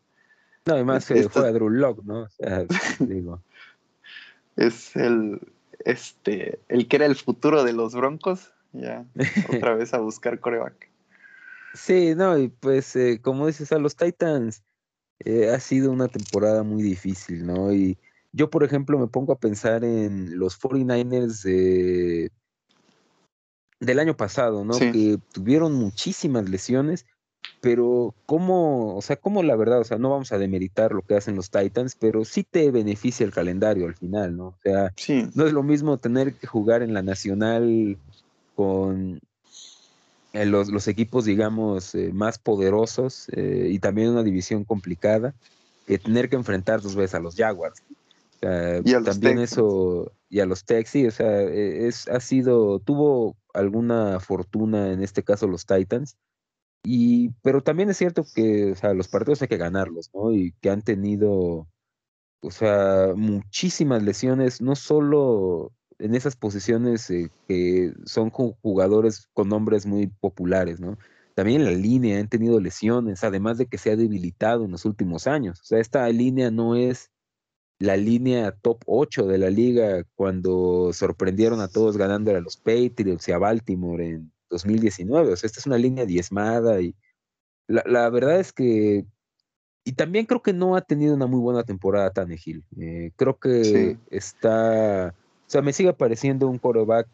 No, además se esto- juega Drew Lock, ¿no? O sea, <laughs> digo. es el, este, el que era el futuro de los Broncos, ya otra vez a buscar coreback. <laughs> Sí, no, y pues eh, como dices, a los Titans eh, ha sido una temporada muy difícil, ¿no? Y yo, por ejemplo, me pongo a pensar en los 49ers de- del año pasado, ¿no? Sí. Que tuvieron muchísimas lesiones, pero cómo, o sea, cómo la verdad, o sea, no vamos a demeritar lo que hacen los Titans, pero sí te beneficia el calendario al final, ¿no? O sea, Sí, no es lo mismo tener que jugar en la nacional con eh, los, los equipos, digamos, eh, más poderosos eh, y también una división complicada, que tener que enfrentar dos veces a los Jaguars. Y a los también eso, y a los Tex, sí, o sea, e- es, ha sido, tuvo alguna fortuna en este caso los Titans, y, pero también es cierto que, o sea, los partidos hay que ganarlos, ¿no? Y que han tenido, o sea, muchísimas lesiones, no solo en esas posiciones eh, que son ju- jugadores con nombres muy populares, ¿no? También en la línea han tenido lesiones, además de que se ha debilitado en los últimos años. O sea, esta línea no es la línea top 8 de la liga cuando sorprendieron a todos ganándole a los Patriots y a Baltimore en 2019. O sea, esta es una línea diezmada y la, la verdad es que, y también creo que no ha tenido una muy buena temporada Tannehill. Eh, creo que Sí. está, o sea, me sigue pareciendo un quarterback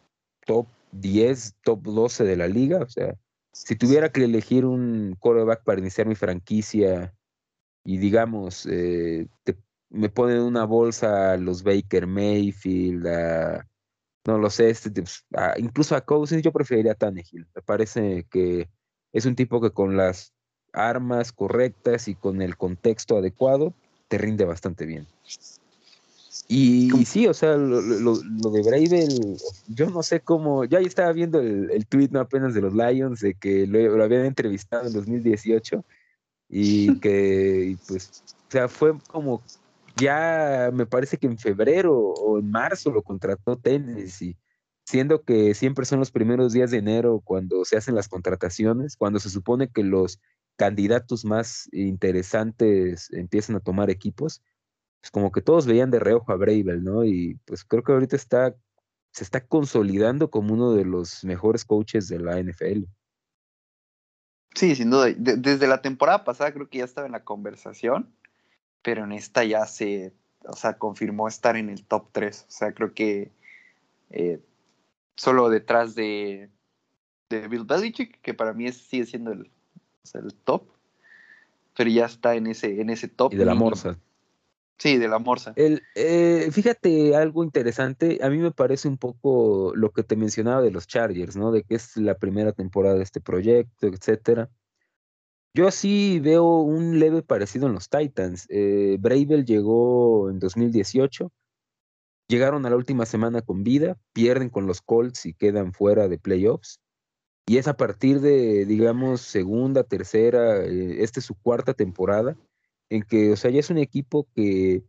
top 10, top 12 de la liga. O sea, si tuviera que elegir un quarterback para iniciar mi franquicia y digamos, eh, te- me ponen en una bolsa a los Baker Mayfield, a, no lo sé, este, pues, a- incluso a Cousins, yo preferiría a Tannehill. Me parece que es un tipo que con las armas correctas y con el contexto adecuado te rinde bastante bien. Y, y sí, o sea, lo, lo- lo- de Bravel, yo no sé cómo, ya estaba viendo el, el tweet no apenas de los Lions, de que lo, lo habían entrevistado en 2018 y <laughs> que, y pues, o sea, fue como, ya me parece que en febrero o en marzo lo contrató Tennessee, siendo que siempre son los primeros días de enero cuando se hacen las contrataciones, cuando se supone que los candidatos más interesantes empiezan a tomar equipos, pues como que todos veían de reojo a Bravel, ¿no? Y pues creo que ahorita está, se está consolidando como uno de los mejores coaches de la NFL. Sí, sin duda. De- desde la temporada pasada creo que ya estaba en la conversación, pero en esta ya se, o sea, confirmó estar en el top 3. O sea, creo que eh, solo detrás de, de Bill Belichick, que para mí es- sigue siendo el, o sea, el top, pero ya está en ese, en ese top. Y de la Morsa. Sí, de la Morsa. El, eh, fíjate algo interesante, a mí me parece un poco lo que te mencionaba de los Chargers, ¿no? De que es la primera temporada de este proyecto, etcétera. Yo sí veo un leve parecido en los Titans. Eh, llegó en 2018, llegaron a la última semana con vida, pierden con los Colts y quedan fuera de playoffs. Y es a partir de, digamos, segunda, tercera, eh, esta es su cuarta temporada, en que, o sea, ya es un equipo que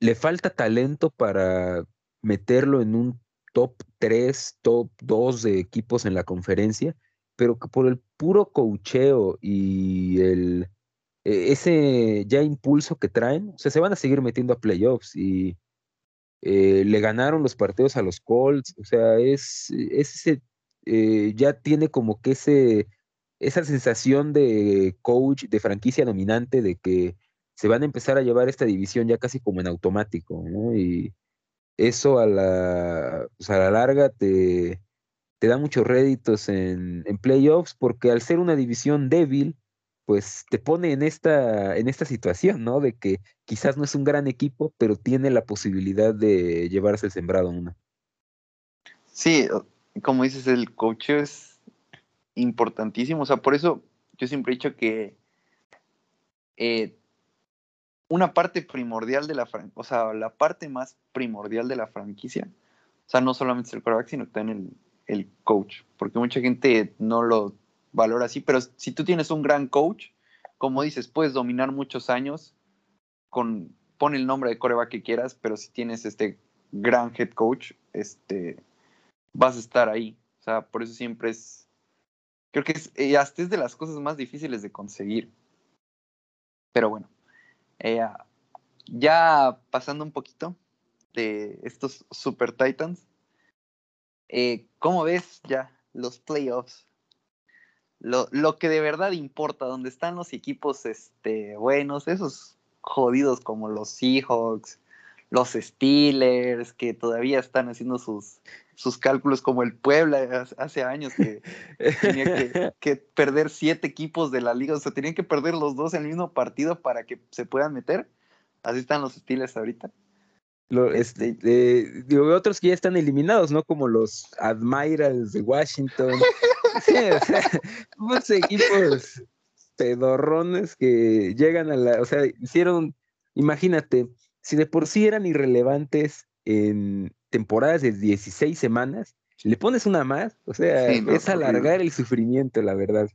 le falta talento para meterlo en un top 3, top 2 de equipos en la conferencia, pero que por el puro cocheo y el e- ese ya impulso que traen, o sea, se van a seguir metiendo a playoffs y eh, le ganaron los partidos a los Colts, o sea, es, es ese, eh, ya tiene como que ese, esa sensación de coach, de franquicia dominante, de que se van a empezar a llevar esta división ya casi como en automático, ¿no? Y eso a la, pues, a la larga te, te da muchos réditos en, en playoffs, porque al ser una división débil, pues te pone en esta, en esta situación, ¿no? De que quizás no es un gran equipo, pero tiene la posibilidad de llevarse el sembrado una. Sí, como dices, el coach es importantísimo. O sea, por eso yo siempre he dicho que eh, una parte primordial de la franquicia, o sea, la parte más primordial de la franquicia, o sea, no solamente es el quarterback, sino también el, el coach, porque mucha gente no lo valora así, pero si tú tienes un gran coach, como dices, puedes dominar muchos años con, pon el nombre de coreback que quieras, pero si tienes este gran head coach, este, vas a estar ahí. O sea, por eso siempre es, creo que es, eh, hasta es de las cosas más difíciles de conseguir. Pero bueno, eh, ya pasando un poquito de estos Super Titans, eh, ¿cómo ves ya los playoffs? Lo, lo que de verdad importa, donde están los equipos este, buenos, esos jodidos como los Seahawks, los Steelers, que todavía están haciendo sus, sus cálculos como el Puebla hace- años que <laughs> tenía que, que perder siete equipos de la liga, o sea, tenían que perder los dos en el mismo partido para que se puedan meter. Así están los Steelers ahorita. Lo- este, eh, digo, otros que ya están eliminados, ¿no? Como los Admirals de Washington. <laughs> Sí, o sea, muchos equipos pedorrones que llegan a la, o sea, hicieron, imagínate, si de por sí eran irrelevantes en temporadas de 16 semanas, le pones una más, o sea, es alargar el sufrimiento, la verdad.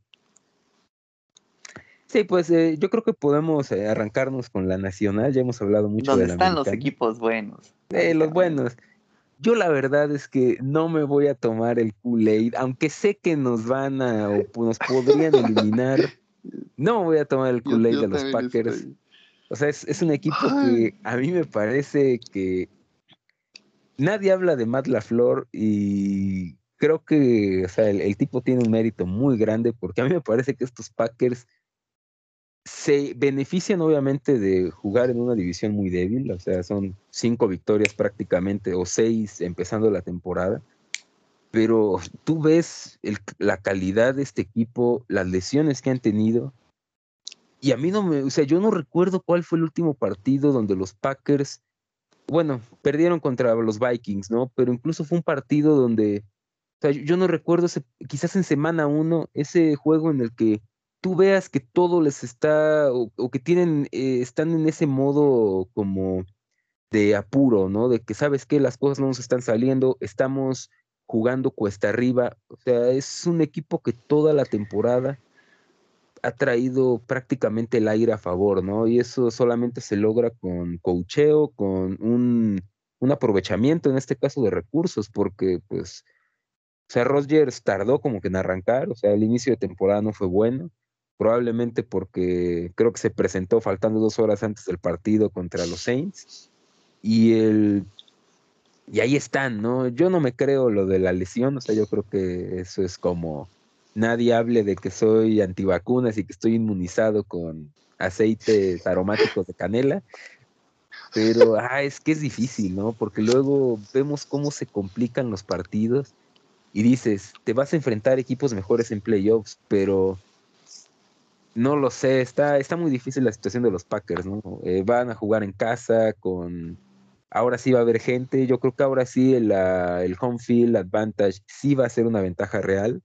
Sí, pues eh, yo creo que podemos eh, arrancarnos con la nacional, ya hemos hablado mucho de la están los equipos buenos? Eh, los buenos. Yo la verdad es que no me voy a tomar el Kool-Aid, aunque sé que nos van a o nos podrían eliminar. No voy a tomar el Kool-Aid de los Packers. O sea, es, un equipo que a mí me parece que nadie habla de Matt LaFleur y creo que o sea, el, tipo tiene un mérito muy grande porque a mí me parece que estos Packers se benefician obviamente de jugar en una división muy débil, o sea, son cinco victorias prácticamente o seis empezando la temporada, pero tú ves la calidad de este equipo, las lesiones que han tenido, y a mí no me, o sea, yo no recuerdo cuál fue el último partido donde los Packers, bueno, perdieron contra los Vikings, ¿no? Pero incluso fue un partido donde, o sea, yo no recuerdo, quizás en semana uno, ese juego en el que tú veas que todo les está, o, que tienen, eh, están en ese modo como de apuro, ¿no? De que sabes que las cosas no nos están saliendo, estamos jugando cuesta arriba, o sea, es un equipo que toda la temporada ha traído prácticamente el aire a favor, ¿no? Y eso solamente se logra con cocheo, con un, un aprovechamiento, en este caso, de recursos, porque pues, o sea, Rodgers tardó como que en arrancar, o sea, el inicio de temporada no fue bueno, probablemente porque creo que se presentó faltando dos horas antes del partido contra los Saints. Y el y ahí están, ¿no? Yo no me creo lo de la lesión, o sea, yo creo que eso es como nadie hable de que soy antivacunas y que estoy inmunizado con aceites aromáticos de canela. Pero ah, es que es difícil, ¿no? Porque luego vemos cómo se complican los partidos y dices, te vas a enfrentar equipos mejores en playoffs, pero no lo sé, está, está muy difícil la situación de los Packers, ¿no? Eh, van a jugar en casa con... Ahora sí va a haber gente, yo creo que ahora sí el, el home field advantage sí va a ser una ventaja real,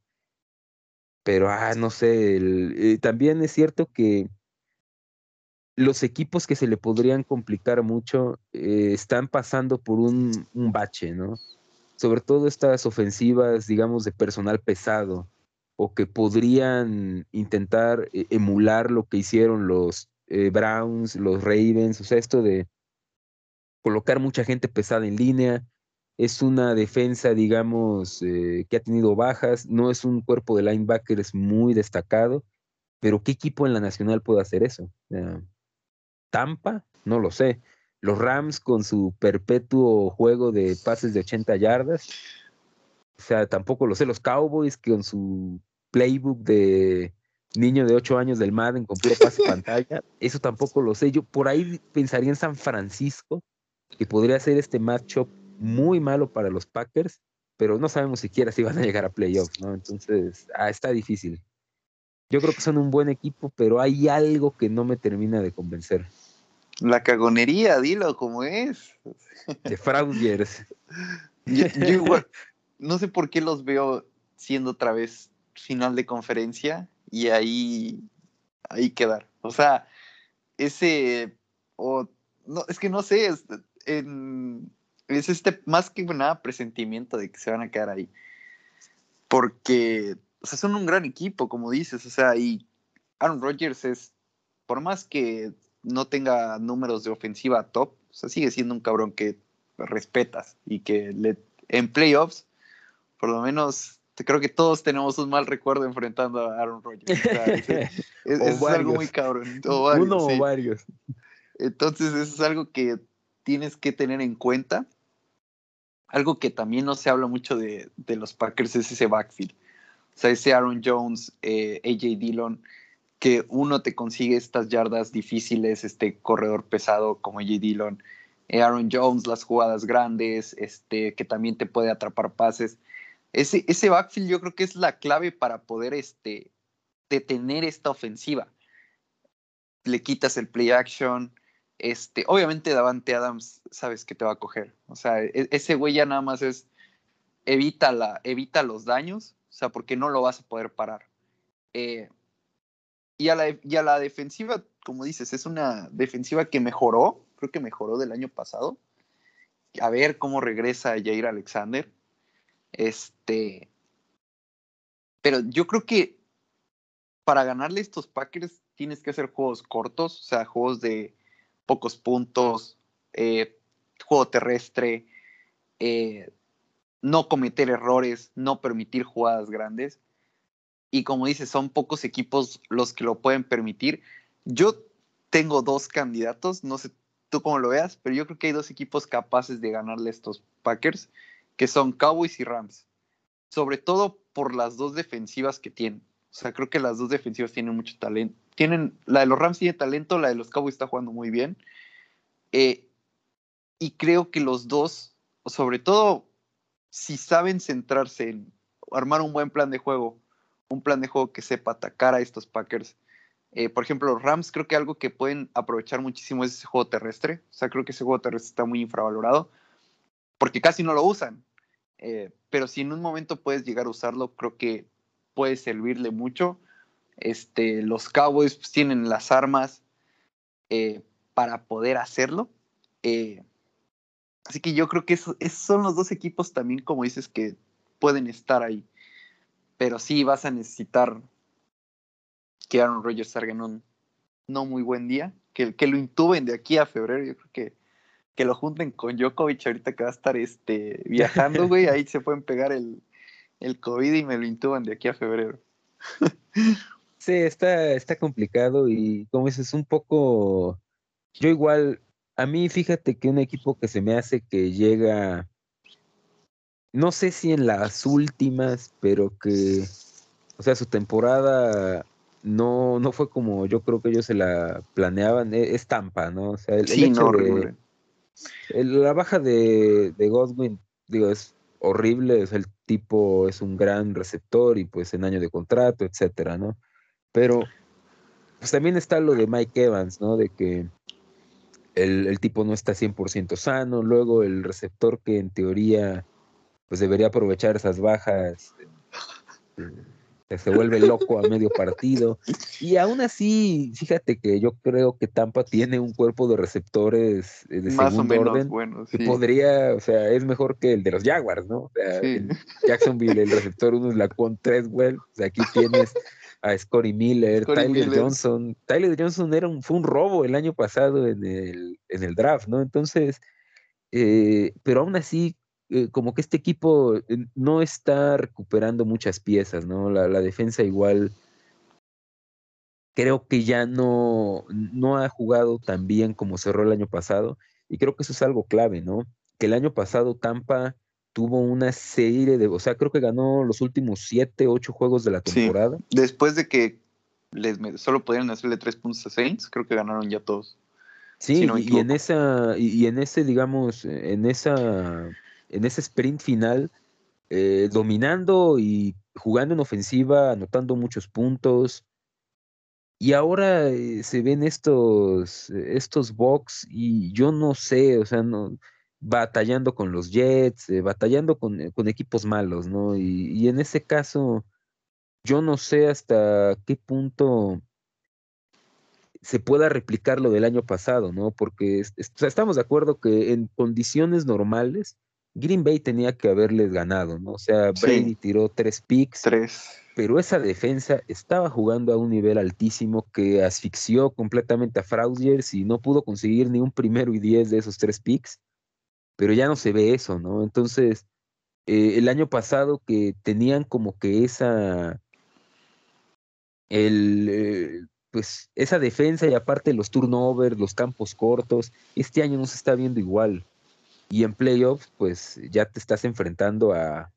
pero ah, no sé, eh, también es cierto que los equipos que se le podrían complicar mucho eh, están pasando por un, un bache, ¿no? Sobre todo estas ofensivas, digamos, de personal pesado o que podrían intentar eh, emular lo que hicieron los eh, Browns, los Ravens, o sea, esto de colocar mucha gente pesada en línea. Es una defensa, digamos, eh, que ha tenido bajas, no es un cuerpo de linebackers muy destacado, pero ¿qué equipo en la nacional puede hacer eso? Tampa, no lo sé. Los Rams con su perpetuo juego de pases de 80 yardas, o sea, tampoco lo sé. Los Cowboys con su playbook de niño de 8 años del Madden con puro pase <laughs> pantalla, eso tampoco lo sé. Yo por ahí pensaría en San Francisco, que podría ser este matchup muy malo para los Packers, pero no sabemos siquiera si van a llegar a playoffs, ¿no? Entonces, ah, está difícil. Yo creo que son un buen equipo, pero hay algo que no me termina de convencer. La cagonería, dilo como es. De Frauders. <laughs> no sé por qué los veo siendo otra vez final de conferencia y ahí, ahí quedar. O sea, ese, o, no, es que no sé, es, es este más que nada presentimiento de que se van a quedar ahí. Porque, o sea, son un gran equipo, como dices, o sea, y Aaron Rodgers es, por más que no tenga números de ofensiva top, o sea, sigue siendo un cabrón que respetas y que le, en playoffs, por lo menos creo que todos tenemos un mal recuerdo enfrentando a Aaron Rodgers. <laughs> es, algo muy cabrón. Uno o varios. Entonces, eso es algo que tienes que tener en cuenta. Algo que también no se habla mucho de, los Packers es ese backfield. O sea, ese Aaron Jones, eh, AJ Dillon, que uno te consigue estas yardas difíciles, este corredor pesado como AJ Dillon, eh, Aaron Jones, las jugadas grandes, este, que también te puede atrapar pases ese, ese backfield yo creo que es la clave para poder este, detener esta ofensiva. Le quitas el play action. Este, obviamente Davante Adams sabes que te va a coger. O sea, e, ese güey ya nada más es evita, la, evita los daños, o sea, porque no lo vas a poder parar. Eh, y, a la, y a la defensiva, como dices, es una defensiva que mejoró, creo que mejoró del año pasado. A ver cómo regresa Jair Alexander. Este. Pero yo creo que para ganarle estos Packers tienes que hacer juegos cortos, o sea, juegos de pocos puntos, eh, juego terrestre, eh, no cometer errores, no permitir jugadas grandes. Y como dices, son pocos equipos los que lo pueden permitir. Yo tengo dos candidatos, no sé tú cómo lo veas, pero yo creo que hay dos equipos capaces de ganarle estos Packers, que son Cowboys y Rams. Sobre todo por las dos defensivas que tienen. O sea, creo que las dos defensivas tienen mucho talento. Tienen, la de los Rams tiene talento, la de los Cowboys está jugando muy bien. Eh, y creo que los dos, sobre todo si saben centrarse en armar un buen plan de juego, un plan de juego que sepa atacar a estos Packers. Eh, por ejemplo, los Rams creo que algo que pueden aprovechar muchísimo es ese juego terrestre. O sea, creo que ese juego terrestre está muy infravalorado porque casi no lo usan. Eh, pero si en un momento puedes llegar a usarlo, creo que puede servirle mucho. Este, los Cowboys tienen las armas eh, para poder hacerlo. Así que yo creo que esos, son los dos equipos también, como dices, que pueden estar ahí. Pero sí vas a necesitar que Aaron Rodgers salga en un no muy buen día, que, que lo intuben de aquí a febrero. Yo creo que, que lo junten con Djokovic ahorita que va a estar este, viajando, güey. Ahí se pueden pegar el, el COVID y me lo intuban de aquí a febrero. <laughs> Sí, está, está complicado y como dices, un poco. Yo igual a mí, fíjate que un equipo que se me hace que llega, no sé si en las últimas, pero que, o sea, su temporada no, no fue como yo creo que ellos se la planeaban, e, es Tampa, ¿no? O sea, el, hecho de, la baja de, de Godwin, digo, es horrible, o sea, el tipo es un gran receptor y pues en año de contrato, etcétera, ¿no? Pero pues también está lo de Mike Evans, ¿no? De que el, tipo no está 100% sano, luego el receptor que en teoría pues debería aprovechar esas bajas, eh, se vuelve loco a medio partido. Y aún así, fíjate que yo creo que Tampa tiene un cuerpo de receptores eh, de Más segundo orden bueno, que podría, o sea, es mejor que el de los Jaguars, ¿no? O sea, Jacksonville, el receptor uno es la con tres, o sea, aquí tienes a Scotty Miller, Tyler Johnson. Tyler Johnson era un, fue un robo el año pasado en el, en el draft, ¿no? Entonces, eh, pero aún así, eh, como que este equipo eh, no está recuperando muchas piezas, ¿no? La, defensa igual creo que ya no, no ha jugado tan bien como cerró el año pasado. Y creo que eso es algo clave, ¿no? Que el año pasado Tampa tuvo una serie de, o sea, creo que ganó los últimos siete, ocho juegos de la temporada. Después de que les solo podían hacerle tres puntos a Saints, creo que ganaron ya todos. Sí, y, en esa, y, en ese, digamos, en esa, en ese sprint final, eh, dominando y jugando en ofensiva, anotando muchos puntos. Y ahora eh, se ven estos, estos box y yo no sé, o sea, no, batallando con los Jets, eh, batallando con, eh, con, equipos malos, ¿no? Y, y, en ese caso, yo no sé hasta qué punto se pueda replicar lo del año pasado, ¿no? Porque estamos de acuerdo que en condiciones normales, Green Bay tenía que haberles ganado, ¿no? O sea, Brady tiró tres picks. Tres. Pero esa defensa estaba jugando a un nivel altísimo que asfixió completamente a Frausiers y no pudo conseguir ni un primero y diez de esos tres picks pero ya no se ve eso, ¿no? Entonces, eh, el año pasado que tenían como que esa, el, eh, pues esa defensa y aparte los turnovers, los campos cortos, este año no se está viendo igual. Y en playoffs, pues ya te estás enfrentando a,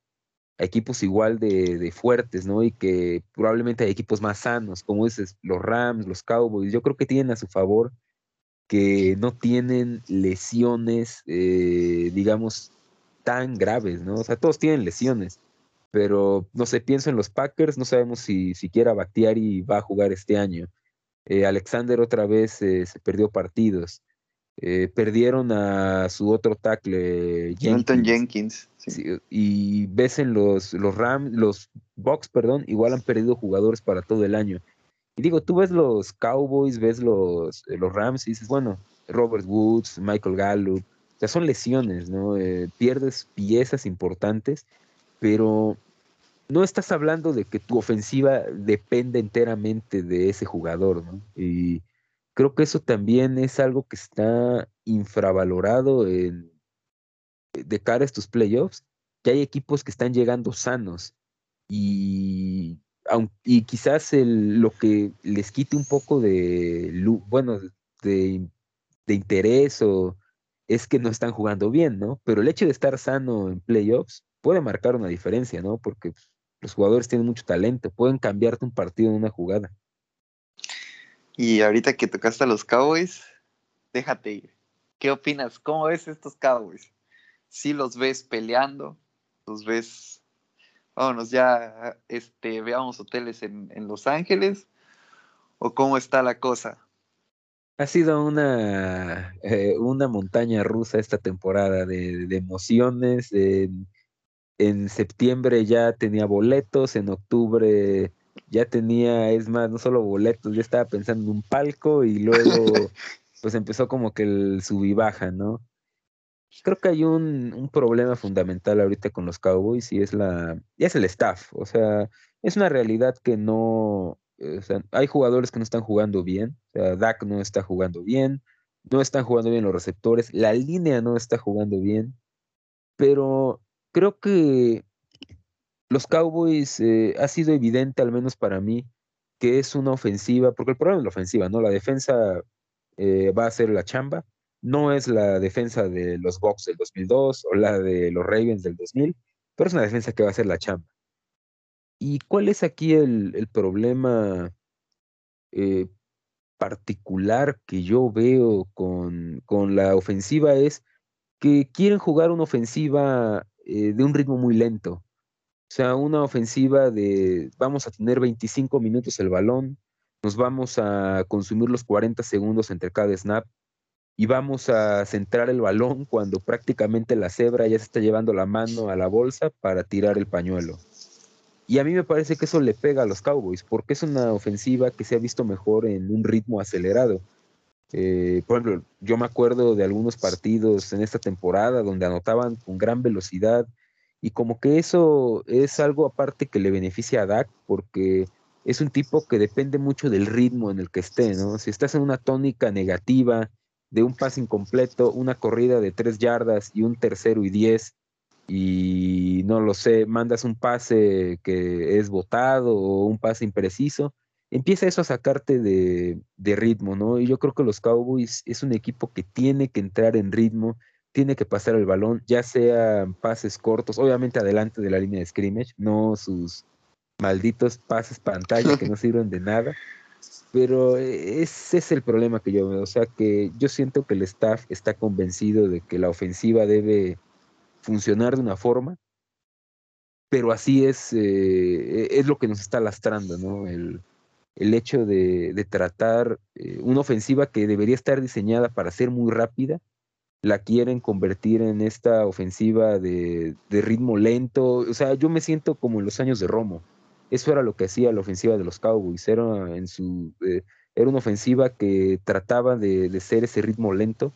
equipos igual de, de, fuertes, ¿no? Y que probablemente hay equipos más sanos, como dices, los Rams, los Cowboys, yo creo que tienen a su favor que no tienen lesiones, eh, digamos, tan graves, ¿no? O sea, todos tienen lesiones, pero no sé, pienso en los Packers, no sabemos si siquiera Bactiari va a jugar este año. Eh, Alexander otra vez eh, se perdió partidos. Perdieron a su otro tackle, Jenkins. Jenkins. y ves en los, los Rams, los Bucks, perdón, igual han perdido jugadores para todo el año. Y digo, tú ves los Cowboys, ves los, eh, los Rams y dices, bueno, Robert Woods, Michael Gallup, o sea, son lesiones, ¿no? Eh, pierdes piezas importantes, pero no estás hablando de que tu ofensiva depende enteramente de ese jugador, ¿no? Y creo que eso también es algo que está infravalorado en, de cara a estos playoffs, que hay equipos que están llegando sanos y, y quizás lo que les quite un poco de, bueno, de, de interés o es que no están jugando bien, ¿no? Pero el hecho de estar sano en playoffs puede marcar una diferencia, ¿no? Porque los jugadores tienen mucho talento, pueden cambiarte un partido en una jugada. Y ahorita que tocaste a los Cowboys, déjate ir. ¿Qué opinas? ¿Cómo ves estos Cowboys? Si los ves peleando, los ves, vámonos ya, este, veamos hoteles en, Los Ángeles, o cómo está la cosa. Ha sido una, eh, una montaña rusa esta temporada de, emociones. En, en, septiembre ya tenía boletos, en octubre ya tenía, es más, no solo boletos, ya estaba pensando en un palco y luego <laughs> pues empezó como que el sub y baja, ¿no? creo que hay un, un, problema fundamental ahorita con los Cowboys y es la y es el staff. O sea, es una realidad que no. O sea, hay jugadores que no están jugando bien. O sea, Dak no está jugando bien. No están jugando bien los receptores. La línea no está jugando bien. Pero creo que los Cowboys eh, ha sido evidente, al menos para mí, que es una ofensiva, porque el problema es la ofensiva, ¿no? La defensa eh, va a ser la chamba no es la defensa de los Bucks del 2002 o la de los Ravens del 2000, pero es una defensa que va a ser la chamba. ¿Y cuál es aquí el, problema eh, particular que yo veo con, con, la ofensiva? Es que quieren jugar una ofensiva eh, de un ritmo muy lento. O sea, una ofensiva de vamos a tener 25 minutos el balón, nos vamos a consumir los 40 segundos entre cada snap y vamos a centrar el balón cuando prácticamente la cebra ya se está llevando la mano a la bolsa para tirar el pañuelo. Y a mí me parece que eso le pega a los Cowboys, porque es una ofensiva que se ha visto mejor en un ritmo acelerado. Eh, por ejemplo, yo me acuerdo de algunos partidos en esta temporada donde anotaban con gran velocidad y como que eso es algo aparte que le beneficia a Dak porque es un tipo que depende mucho del ritmo en el que esté, ¿no? Si estás en una tónica negativa, de un pase incompleto, una corrida de tres yardas y un tercero y diez, y no lo sé, mandas un pase que es botado o un pase impreciso, empieza eso a sacarte de, de, ritmo, ¿no? Y yo creo que los Cowboys es un equipo que tiene que entrar en ritmo, tiene que pasar el balón, ya sean pases cortos, obviamente adelante de la línea de scrimmage, no sus malditos pases pantalla que no <laughs> sirven de nada. Pero ese es el problema que yo veo. O sea, que yo siento que el staff está convencido de que la ofensiva debe funcionar de una forma, pero así es, eh, es lo que nos está lastrando, ¿no? El, el hecho de, de tratar eh, una ofensiva que debería estar diseñada para ser muy rápida, la quieren convertir en esta ofensiva de, ritmo lento. O sea, yo me siento como en los años de Romo eso era lo que hacía la ofensiva de los Cowboys. Era, en su, eh, era una ofensiva que trataba de, de, ser ese ritmo lento,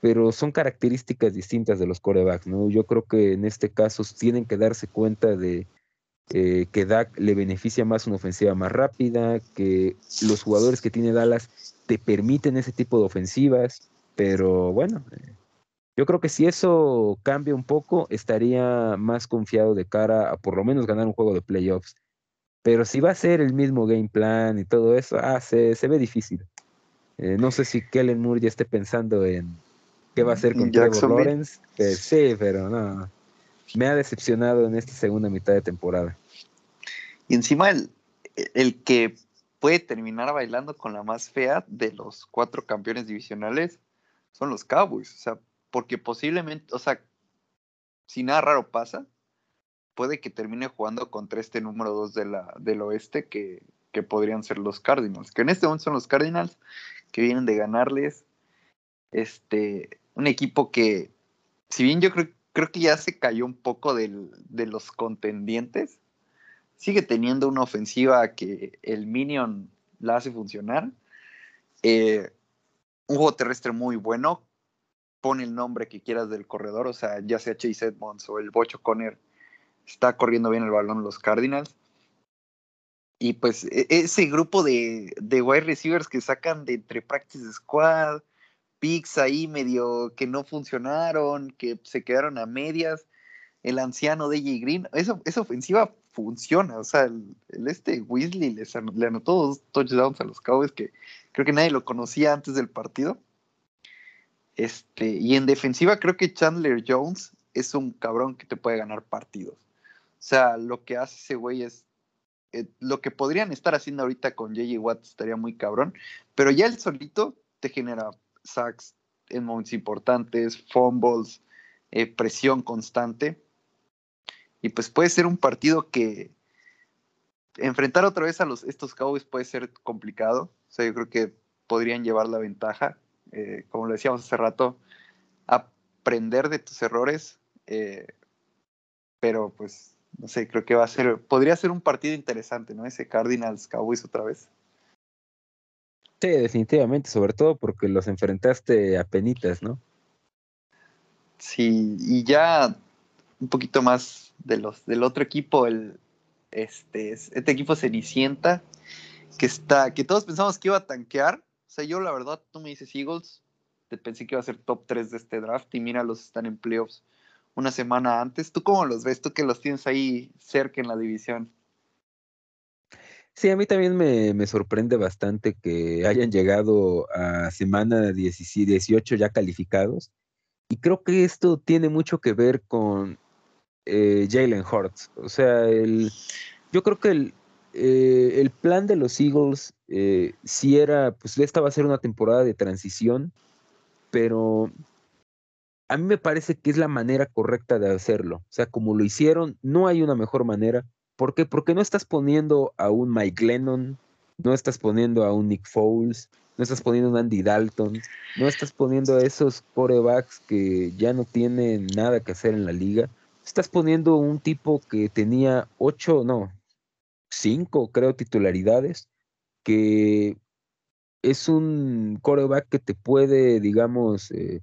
pero son características distintas de los corebacks. ¿no? Yo creo que en este caso tienen que darse cuenta de eh, que Dak le beneficia más una ofensiva más rápida, que los jugadores que tiene Dallas te permiten ese tipo de ofensivas, pero bueno. Eh, yo creo que si eso cambia un poco, estaría más confiado de cara a por lo menos ganar un juego de playoffs. Pero si va a ser el mismo game plan y todo eso, ah, se, ve difícil. Eh, no sé si Kellen Moore ya esté pensando en qué va a hacer con Trevor Lawrence. sí, pero no. Me ha decepcionado en esta segunda mitad de temporada. Y encima el, el que puede terminar bailando con la más fea de los cuatro campeones divisionales son los Cowboys. O sea, porque posiblemente, o sea, si nada raro pasa, puede que termine jugando contra este número 2 de la, del oeste que, que, podrían ser los Cardinals, que en este momento son los Cardinals que vienen de ganarles este, un equipo que, si bien yo creo, creo que ya se cayó un poco del, de los contendientes, sigue teniendo una ofensiva que el Minion la hace funcionar. Eh, un juego terrestre muy bueno. Pone el nombre que quieras del corredor, o sea, ya sea Chase Edmonds o el Bocho Conner, está corriendo bien el balón los Cardinals. Y pues e, ese grupo de, de wide receivers que sacan de entre practice squad, picks ahí medio que no funcionaron, que se quedaron a medias, el anciano de J. Green, eso, esa ofensiva funciona, o sea, el, este Weasley le anotó dos touchdowns a los Cowboys que creo que nadie lo conocía antes del partido. Este, y en defensiva creo que Chandler Jones es un cabrón que te puede ganar partidos. O sea, lo que hace ese güey es eh, lo que podrían estar haciendo ahorita con JJ Watt estaría muy cabrón, pero ya el solito te genera sacks en momentos importantes, fumbles, eh, presión constante. Y pues puede ser un partido que enfrentar otra vez a los, estos Cowboys puede ser complicado. O sea, yo creo que podrían llevar la ventaja. Eh, como lo decíamos hace rato, aprender de tus errores. pero pues no sé, creo que va a ser, podría ser un partido interesante, ¿no? Ese Cardinals Cowboys otra vez. Sí, definitivamente, sobre todo porque los enfrentaste a penitas, ¿no? Sí, y ya un poquito más de los del otro equipo, el este, este equipo Cenicienta, que está, que todos pensamos que iba a tanquear. O sea, yo la verdad, tú me dices Eagles, te pensé que iba a ser top 3 de este draft y mira, los están en playoffs una semana antes. ¿Tú cómo los ves? Tú que los tienes ahí cerca en la división. Sí, a mí también me, sorprende bastante que hayan llegado a semana 18 ya calificados. Y creo que esto tiene mucho que ver con eh, Jalen Hurts. O sea, el, yo creo que el, eh, el plan de los Eagles eh, era, pues esta va a ser una temporada de transición, pero a mí me parece que es la manera correcta de hacerlo. O sea, como lo hicieron, no hay una mejor manera. ¿Por qué? Porque no estás poniendo a un Mike Lennon, no estás poniendo a un Nick Foles, no estás poniendo a un Andy Dalton, no estás poniendo a esos corebacks que ya no tienen nada que hacer en la liga. Estás poniendo un tipo que tenía ocho, no, cinco, creo, titularidades, que es un coreback que te puede, digamos, eh,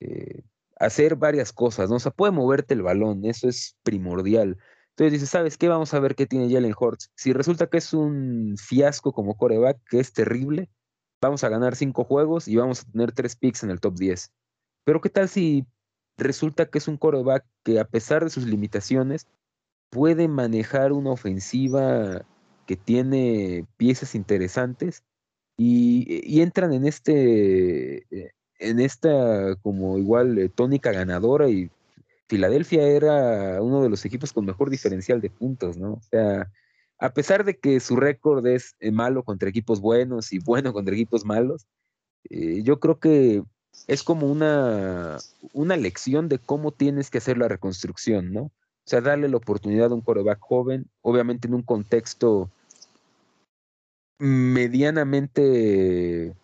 eh, hacer varias cosas, ¿no? O sea, puede moverte el balón, eso es primordial. Entonces dices, ¿sabes qué? Vamos a ver qué tiene Jalen Hurts. Si resulta que es un fiasco como coreback, que es terrible, vamos a ganar cinco juegos y vamos a tener tres picks en el top 10. Pero ¿qué tal si resulta que es un coreback que a pesar de sus limitaciones puede manejar una ofensiva que tiene piezas interesantes y, entran en este, eh, en esta como igual eh, tónica ganadora y Filadelfia era uno de los equipos con mejor diferencial de puntos, ¿no? O sea, a pesar de que su récord es eh, malo contra equipos buenos y bueno <laughs> contra equipos malos, yo creo que es como una, una lección de cómo tienes que hacer la reconstrucción, ¿no? O sea, darle la oportunidad a un coreback joven, obviamente en un contexto medianamente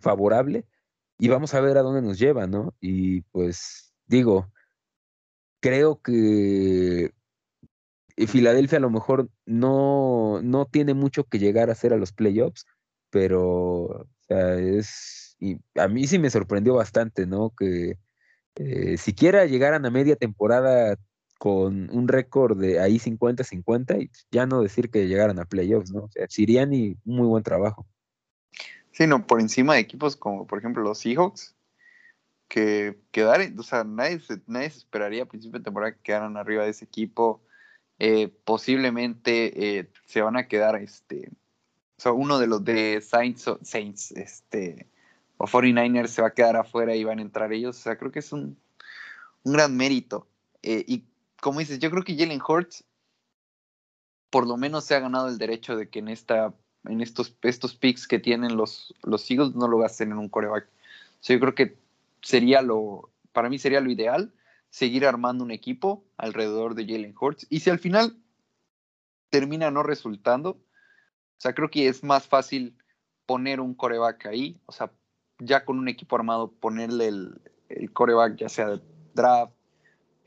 favorable, y vamos a ver a dónde nos lleva, ¿no? Y pues digo, creo que Filadelfia a lo mejor no, no tiene mucho que llegar a hacer a los playoffs, pero o sea, es, y a mí sí me sorprendió bastante, ¿no? Que eh, siquiera llegaran a media temporada con un récord de ahí 50-50 y ya no decir que llegaran a playoffs, ¿no? O sea, Siriani, muy buen trabajo. Sí, no, por encima de equipos como por ejemplo los Seahawks, que quedar, o sea, nadie se, nadie esperaría a principio de temporada que quedaran arriba de ese equipo. Eh, posiblemente eh, se van a quedar, este, o sea, uno de los de Saints, Saints este, o 49ers se va a quedar afuera y van a entrar ellos. O sea, creo que es un, un gran mérito. Eh, y como dices, yo creo que Jalen Hurts por lo menos se ha ganado el derecho de que en esta en estos, estos picks que tienen los, los Eagles no lo gasten en un coreback. yo creo que sería lo, para mí sería lo ideal, seguir armando un equipo alrededor de Jalen Hurts. Y si al final termina no resultando, o sea, creo que es más fácil poner un coreback ahí, o sea, ya con un equipo armado, ponerle el, el coreback, ya sea de draft,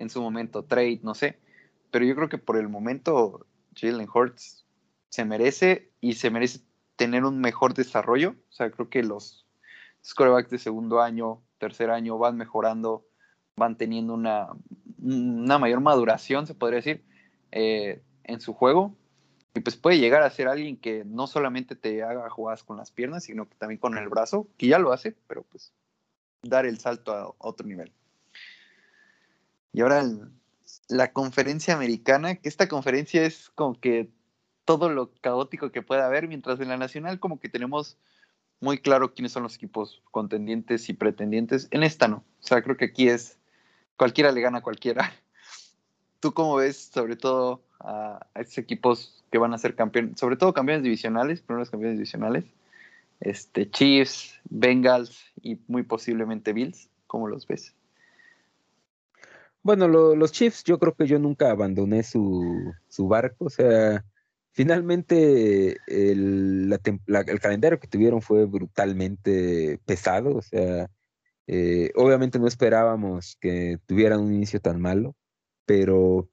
en su momento trade, no sé. Pero yo creo que por el momento Jalen Hurts se merece y se merece tener un mejor desarrollo. O sea, creo que los scorebacks de segundo año, tercer año van mejorando, van teniendo una, una mayor maduración, se podría decir, eh, en su juego. Y pues puede llegar a ser alguien que no solamente te haga jugadas con las piernas, sino que también con el brazo, que ya lo hace, pero pues dar el salto a otro nivel. Y ahora la conferencia americana, que esta conferencia es como que todo lo caótico que pueda haber, mientras en la nacional como que tenemos muy claro quiénes son los equipos contendientes y pretendientes. En esta no. O sea, creo que aquí es cualquiera le gana a cualquiera. <laughs> ¿Tú cómo ves sobre todo a, estos equipos que van a ser campeones, sobre todo campeones divisionales, primeros campeones divisionales? Este, Chiefs, Bengals y muy posiblemente Bills. ¿Cómo los ves? Bueno, los Chiefs, yo creo que yo nunca abandoné su, su barco. O sea, finalmente el, el, calendario que tuvieron fue brutalmente pesado. O sea, eh, obviamente no esperábamos que tuvieran un inicio tan malo, pero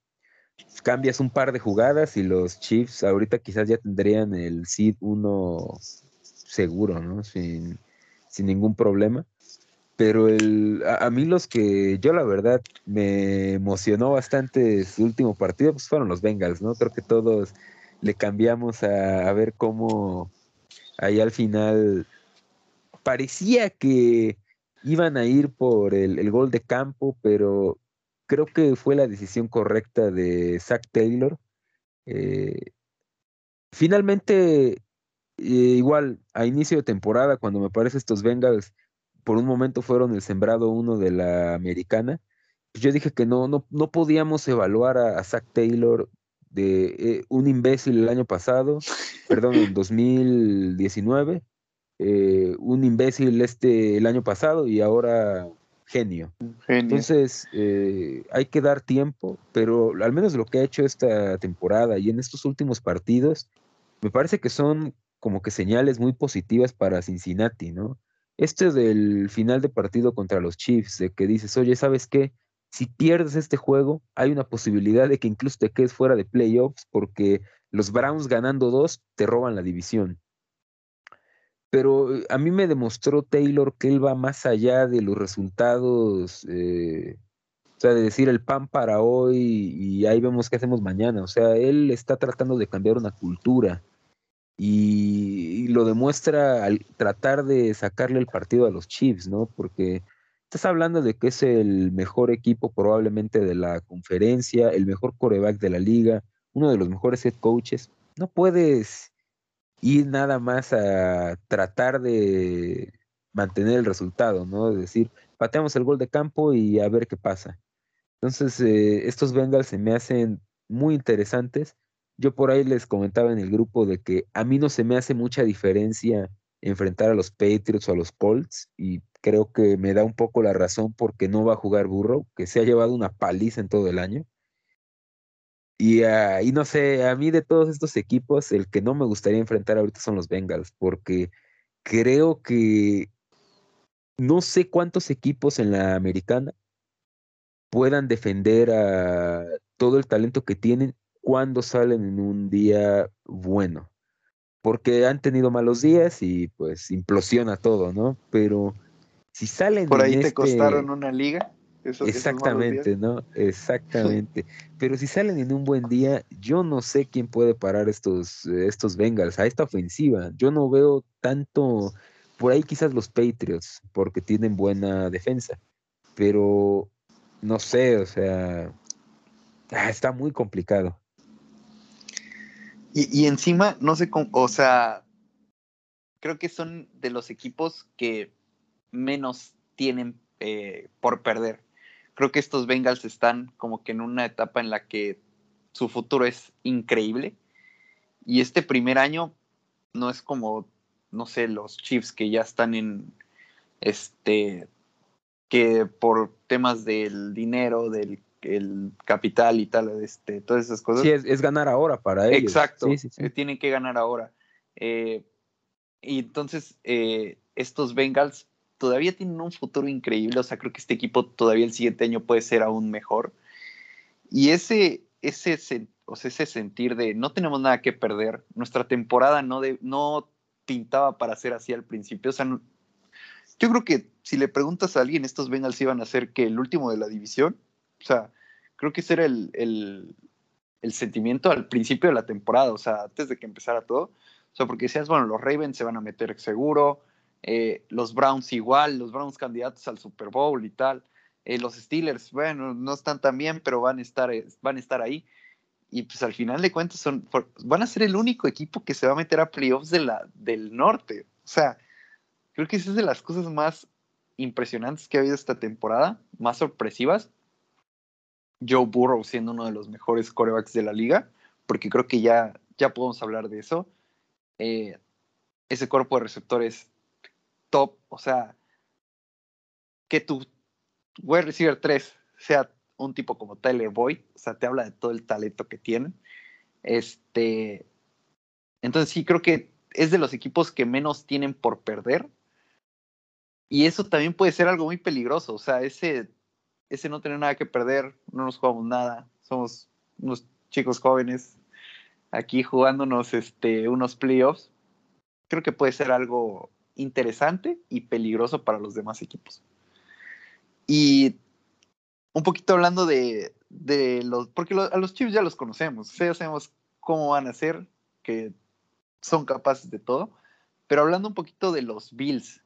cambias un par de jugadas y los Chiefs ahorita quizás ya tendrían el seed 1 seguro, ¿no? Sin, sin ningún problema pero el, a, mí los que yo la verdad me emocionó bastante su último partido, pues fueron los Bengals, ¿no? Creo que todos le cambiamos a, ver cómo ahí al final parecía que iban a ir por el, gol de campo, pero creo que fue la decisión correcta de Zach Taylor. Eh, finalmente, eh, igual a inicio de temporada, cuando me parece estos Bengals por un momento fueron el sembrado uno de la americana, pues yo dije que no, no, no podíamos evaluar a, Zach Taylor de eh, un imbécil el año pasado, perdón, en <laughs> 2019, eh, un imbécil este el año pasado y ahora genio. Entonces, eh, hay que dar tiempo, pero al menos lo que ha hecho esta temporada y en estos últimos partidos, me parece que son como que señales muy positivas para Cincinnati, ¿no? Este del final de partido contra los Chiefs, de que dices, oye, ¿sabes qué? Si pierdes este juego, hay una posibilidad de que incluso te quedes fuera de playoffs porque los Browns ganando dos te roban la división. Pero eh, a mí me demostró Taylor que él va más allá de los resultados, eh, o sea, de decir el pan para hoy y ahí vemos qué hacemos mañana. O sea, él está tratando de cambiar una cultura y, lo demuestra al tratar de sacarle el partido a los Chiefs, ¿no? Porque estás hablando de que es el mejor equipo probablemente de la conferencia, el mejor coreback de la liga, uno de los mejores head coaches. No puedes ir nada más a tratar de mantener el resultado, ¿no? Es decir, pateamos el gol de campo y a ver qué pasa. Entonces, eh, estos Bengals se me hacen muy interesantes yo por ahí les comentaba en el grupo de que a mí no se me hace mucha diferencia enfrentar a los Patriots o a los Colts y creo que me da un poco la razón porque no va a jugar Burrow, que se ha llevado una paliza en todo el año. Y, uh, y no sé, a mí de todos estos equipos, el que no me gustaría enfrentar ahorita son los Bengals, porque creo que no sé cuántos equipos en la americana puedan defender a todo el talento que tienen cuando salen en un día bueno. Porque han tenido malos días y pues implosiona todo, ¿no? Pero si salen. Por ahí te este costaron una liga. Exactamente, ¿no? <laughs> Exactamente. Pero si salen en un buen día, yo no sé quién puede parar estos, estos Bengals a esta ofensiva. Yo no veo tanto, por ahí quizás los Patriots, porque tienen buena defensa. Pero no sé, o sea, ah, está muy complicado. Y, encima, no sé cómo, o sea, creo que son de los equipos que menos tienen eh, por perder. Creo que estos Bengals están como que en una etapa en la que su futuro es increíble. Y este primer año no es como, no sé, los Chiefs que ya están en, este, que por temas del dinero, del el capital y tal, este, todas esas cosas. Sí, es, ganar ahora para ellos. Exacto, eh, tienen que ganar ahora. Eh, y entonces, eh, estos Bengals todavía tienen un futuro increíble, o sea, creo que este equipo todavía el siguiente año puede ser aún mejor. Y ese, ese, o ese sentir de no tenemos nada que perder, nuestra temporada no, de, no pintaba para ser así al principio. O sea, yo creo que si le preguntas a alguien, estos Bengals iban a ser que el último de la división. O sea, creo que ese era el, el, sentimiento al principio de la temporada, o sea, antes de que empezara todo. O sea, porque decías, bueno, los Ravens se van a meter seguro, eh, los Browns igual, los Browns candidatos al Super Bowl y tal. Eh, los Steelers, bueno, no están tan bien, pero van a estar, eh, van a estar ahí. Y pues al final de cuentas son, van a ser el único equipo que se va a meter a playoffs de la, del norte. O sea, creo que esa es de las cosas más impresionantes que ha habido esta temporada, más sorpresivas. Joe Burrow siendo uno de los mejores corebacks de la liga, porque creo que ya, ya podemos hablar de eso. Eh, ese cuerpo de receptores top, o sea, que tu wide receiver 3 sea un tipo como Tyler Boyd, o sea, te habla de todo el talento que tienen. Este, entonces sí, creo que es de los equipos que menos tienen por perder. Y eso también puede ser algo muy peligroso, o sea, ese ese no tener nada que perder, no nos jugamos nada, somos unos chicos jóvenes aquí jugándonos este, unos playoffs, creo que puede ser algo interesante y peligroso para los demás equipos. Y un poquito hablando de, los, porque a los Chiefs ya los conocemos, ya sabemos cómo van a ser, que son capaces de todo, pero hablando un poquito de los Bills,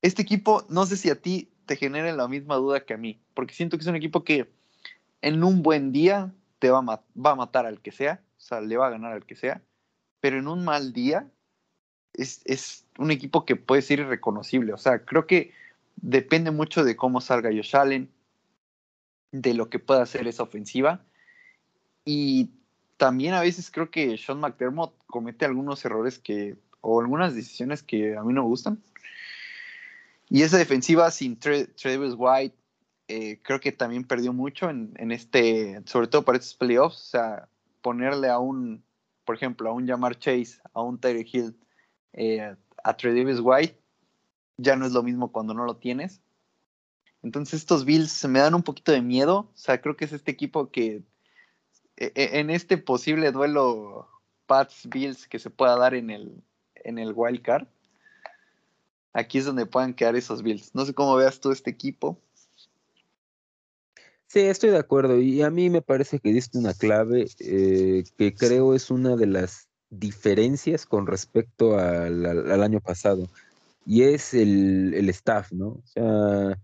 este equipo, no sé si a ti te genera la misma duda que a mí, porque siento que es un equipo que en un buen día te va a, va matar al que sea, o sea, le va a ganar al que sea, pero en un mal día es, es un equipo que puede ser irreconocible, o sea, creo que depende mucho de cómo salga Josh Allen, de lo que pueda hacer esa ofensiva, y también a veces creo que Sean McDermott comete algunos errores que, o algunas decisiones que a mí no me gustan. Y esa defensiva sin Travis White, eh, creo que también perdió mucho en, este, sobre todo para estos playoffs. O sea, ponerle a un, por ejemplo, a un Jamar Chase, a un Tyre Hill, eh, a Travis White, ya no es lo mismo cuando no lo tienes. Entonces estos Bills me dan un poquito de miedo. O sea, creo que es este equipo que e, e, en este posible duelo Pats-Bills que se pueda dar en el, en el wild card, aquí es donde puedan quedar esos Bills. No sé cómo veas tú este equipo. Sí, estoy de acuerdo. Y a mí me parece que diste una clave eh, que creo es una de las diferencias con respecto al, año pasado. Y es el, staff, ¿no? O sea,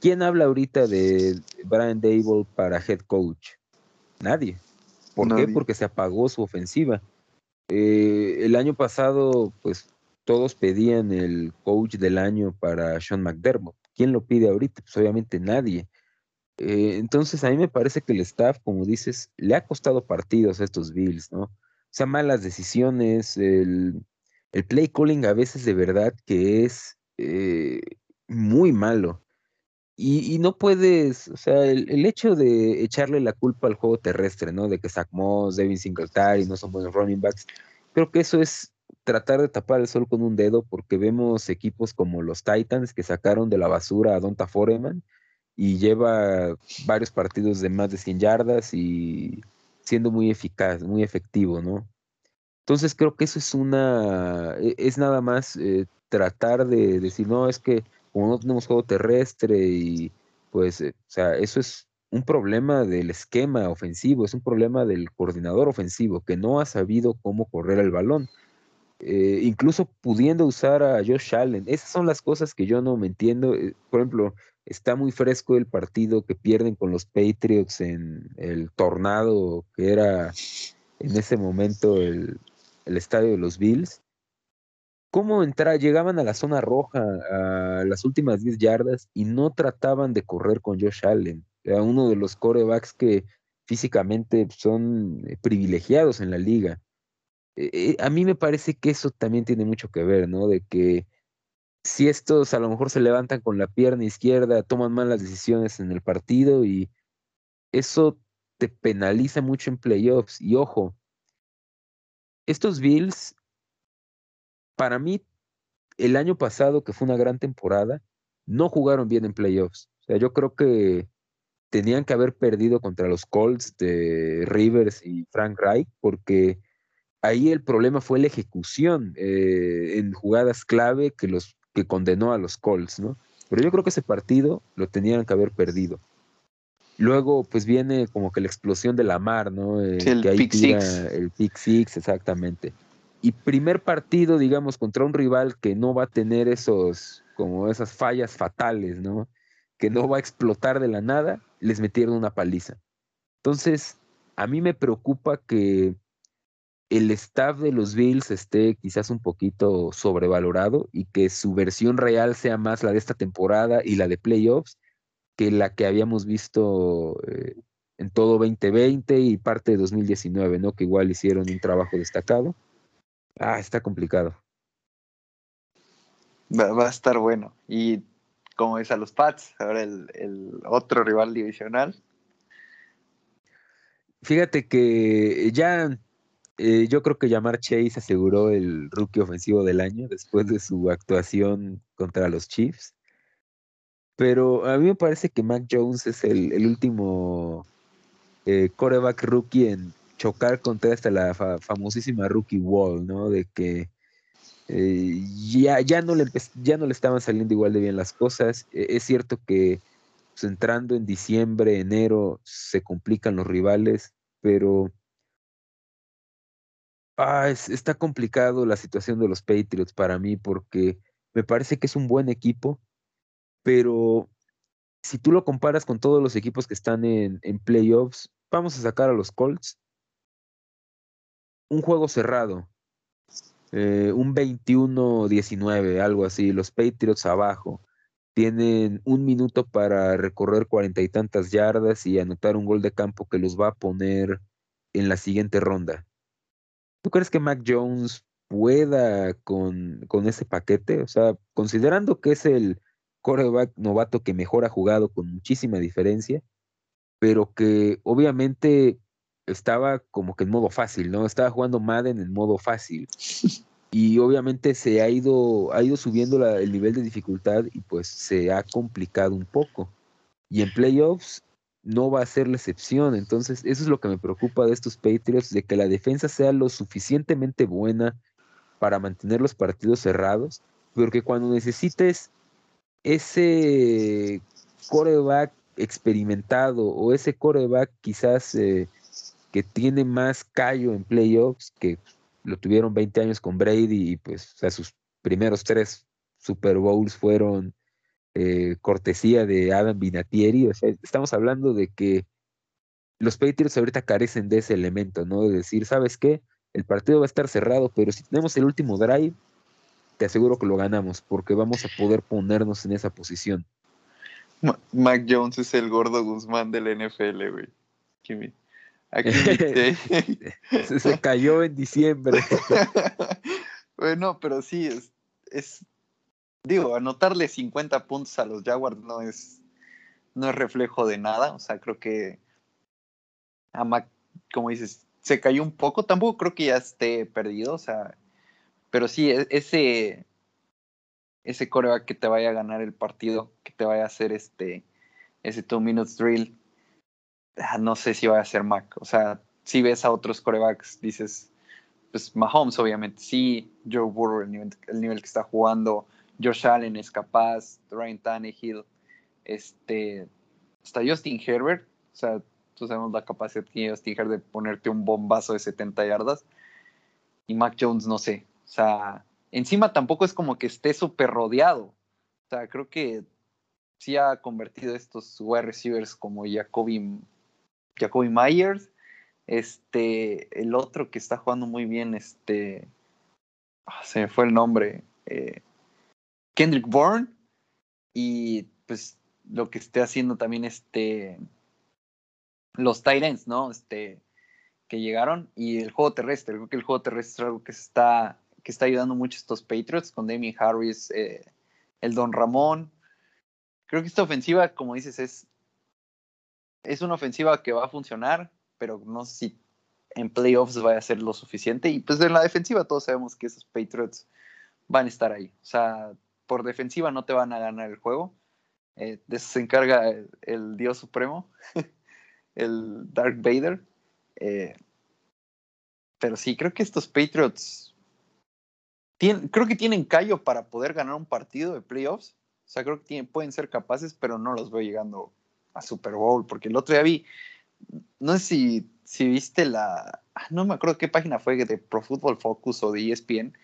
¿quién habla ahorita de Brian Dable para head coach? Nadie. ¿Por qué? Porque se apagó su ofensiva. Eh, el año pasado, pues todos pedían el coach del año para Sean McDermott. ¿Quién lo pide ahorita? Pues obviamente nadie. Eh, entonces a mí me parece que el staff, como dices, le ha costado partidos a estos Bills, ¿no? O sea, malas decisiones, el, play calling a veces de verdad que es eh, muy malo. Y, no puedes, o sea, el, hecho de echarle la culpa al juego terrestre, ¿no? De que Zach Moss, Devin Singletary no son buenos running backs, creo que eso es tratar de tapar el sol con un dedo porque vemos equipos como los Titans que sacaron de la basura a Donta Foreman y lleva varios partidos de más de 100 yardas y siendo muy eficaz, muy efectivo, ¿no? Entonces creo que eso es una, e, es nada más eh, tratar de decir, no, es que como no tenemos juego terrestre y pues, eh, o sea, eso es un problema del esquema ofensivo, es un problema del coordinador ofensivo que no ha sabido cómo correr el balón. Eh, incluso pudiendo usar a Josh Allen. Esas son las cosas que yo no me entiendo. Eh, por ejemplo, está muy fresco el partido que pierden con los Patriots en el tornado que era en ese momento el, estadio de los Bills. ¿Cómo entrar? Llegaban a la zona roja a las últimas 10 yardas y no trataban de correr con Josh Allen. Era uno de los corebacks que físicamente son eh, privilegiados en la liga eh, eh, a mí me parece que eso también tiene mucho que ver, ¿no? De que si estos a lo mejor se levantan con la pierna izquierda, toman malas decisiones en el partido y eso te penaliza mucho en playoffs. Y ojo, estos Bills, para mí, el año pasado, que fue una gran temporada, no jugaron bien en playoffs. O sea, yo creo que tenían que haber perdido contra los Colts de Rivers y Frank Reich porque ahí el problema fue la ejecución eh, en jugadas clave que los que condenó a los Colts, ¿no? Pero yo creo que ese partido lo tenían que haber perdido. Luego, pues viene como que la explosión de la mar, ¿no? el que ahí pick six. el pick six, exactamente. Y primer partido, digamos, contra un rival que no va a tener esos, como esas fallas fatales, ¿no? Que no va a explotar de la nada, les metieron una paliza. Entonces, a mí me preocupa que el staff de los Bills esté quizás un poquito sobrevalorado y que su versión real sea más la de esta temporada y la de playoffs que la que habíamos visto eh, en todo 2020 y parte de 2019, ¿no? Que igual hicieron un trabajo destacado. Ah, está complicado. Va, a estar bueno. Y como es a los Pats, ahora el, el otro rival divisional. Fíjate que ya eh, yo creo que Yamar Chase aseguró el rookie ofensivo del año después de su actuación contra los Chiefs. Pero a mí me parece que Mac Jones es el, último eh, coreback rookie en chocar contra hasta la famosísima rookie wall, ¿no? De que eh, ya, ya, no le ya no le estaban saliendo igual de bien las cosas. E, es cierto que pues, entrando en diciembre, enero, se complican los rivales, pero Ah, está complicado la situación de los Patriots para mí porque me parece que es un buen equipo, pero si tú lo comparas con todos los equipos que están en, en playoffs, vamos a sacar a los Colts. Un juego cerrado, eh, un 21-19, algo así, los Patriots abajo. Tienen un minuto para recorrer cuarenta y tantas yardas y anotar un gol de campo que los va a poner en la siguiente ronda. ¿Tú crees que Mac Jones pueda con, con ese paquete? O sea, considerando que es el coreback novato que mejor ha jugado con muchísima diferencia, pero que obviamente estaba como que en modo fácil, ¿no? Estaba jugando Madden en modo fácil. <laughs> Y obviamente se ha ido, ha ido subiendo el nivel de dificultad y pues se ha complicado un poco. Y en playoffs no va a ser la excepción. Entonces, eso es lo que me preocupa de estos Patriots, de que la defensa sea lo suficientemente buena para mantener los partidos cerrados, pero que cuando necesites ese coreback experimentado o ese coreback quizás eh, que tiene más callo en playoffs, que lo tuvieron 20 años con Brady y pues sus primeros tres Super Bowls fueron eh, cortesía de Adam Vinatieri. O sea, estamos hablando de que los Patriots ahorita carecen de ese elemento, ¿no? De decir, ¿sabes qué? El partido va a estar cerrado, pero si tenemos el último drive, te aseguro que lo ganamos, porque vamos a poder ponernos en esa posición. Mac Jones es el gordo Guzmán del NFL, güey. Aquí <laughs> se, se, cayó en diciembre. <laughs> bueno, pero sí, es, es digo, anotarle 50 puntos a los Jaguars no es, no es reflejo de nada. O sea, creo que a Mac, como dices, se cayó un poco. Tampoco creo que ya esté perdido. O sea, pero sí, e, ese, ese coreback que te vaya a ganar el partido, que te vaya a hacer este, ese two minutes drill, ah, no sé si va a ser Mac. O sea, si ves a otros corebacks, dices, pues Mahomes, obviamente, sí, Joe Burrow, el nivel, el nivel que está jugando, Josh Allen es capaz, Ryan Tannehill, este, hasta Justin Herbert, o sea, tú sabemos la capacidad que tiene Justin Herbert de ponerte un bombazo de 70 yardas. Y Mac Jones, no sé, o sea, encima tampoco es como que esté súper rodeado. O sea, creo que sí ha convertido estos wide receivers como Jacoby, Jacoby Myers, este, el otro que está jugando muy bien, este, ah, se me fue el nombre, eh, Kendrick Bourne y pues lo que esté haciendo también este los Titans, ¿no? Este que llegaron y el juego terrestre, creo que el juego terrestre es algo que está que está ayudando mucho a estos Patriots con Damien Harris, eh, el Don Ramón. Creo que esta ofensiva, como dices, es es una ofensiva que va a funcionar, pero no sé si en playoffs va a ser lo suficiente. Y pues en la defensiva todos sabemos que esos Patriots van a estar ahí. O sea, por defensiva no te van a ganar el juego. Eh, de eso se encarga el, Dios Supremo, <laughs> el Dark Vader. Eh, pero sí, creo que estos Patriots creo que tienen callo para poder ganar un partido de playoffs. O sea, creo que pueden ser capaces, pero no los veo llegando a Super Bowl, porque el otro día vi, no sé si, si viste la, ah, no me acuerdo qué página fue de Pro Football Focus o de ESPN,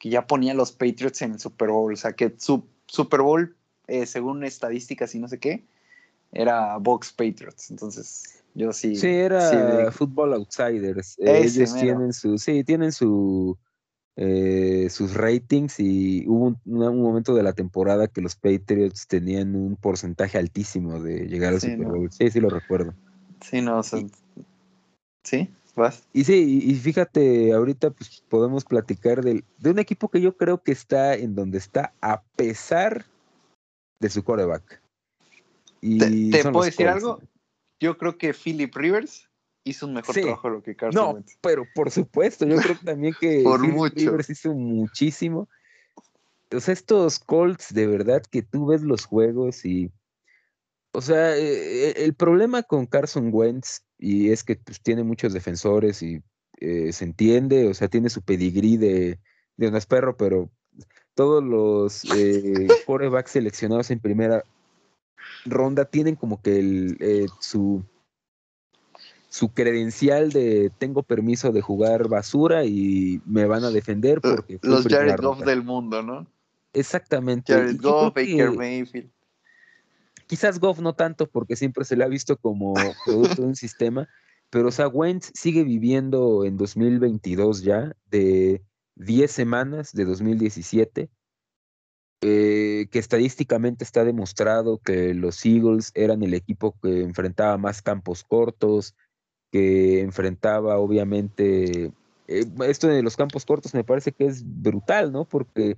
que ya ponía los Patriots en el Super Bowl. O sea, que su Super Bowl, eh, según estadísticas y no sé qué, era Box Patriots. Entonces, yo sí. Sí, era Football Outsiders. Ellos tienen su, sí, tienen su, eh, sus ratings y hubo un, momento de la temporada que los Patriots tenían un porcentaje altísimo de llegar al Super Bowl. Sí, sí lo recuerdo. Sí, no, o sea, sí. Y sí, y, fíjate, ahorita pues podemos platicar del, de un equipo que yo creo que está en donde está a pesar de su coreback. Y ¿Te, puedo decir algo? Yo creo que Philip Rivers hizo un mejor trabajo de lo que Carson No, pero por supuesto, yo creo también que <laughs> por Philip Rivers hizo muchísimo. Entonces estos Colts, de verdad que tú ves los juegos y... O sea, eh, el problema con Carson Wentz y es que pues, tiene muchos defensores y eh, se entiende, o sea, tiene su pedigrí de, de un perro, pero todos los eh, corebacks seleccionados en primera ronda tienen como que el, eh, su, su credencial de tengo permiso de jugar basura y me van a defender porque... Los Jared Goff del mundo, ¿no? Exactamente. Jared Goff, Baker Mayfield Quizás Goff no tanto porque siempre se le ha visto como <laughs> producto de un sistema, pero o sea, Wentz sigue viviendo en 2022 ya de 10 semanas de 2017, eh, que estadísticamente está demostrado que los Eagles eran el equipo que enfrentaba más campos cortos, que enfrentaba obviamente... Eh, esto de los campos cortos me parece que es brutal, ¿no? Porque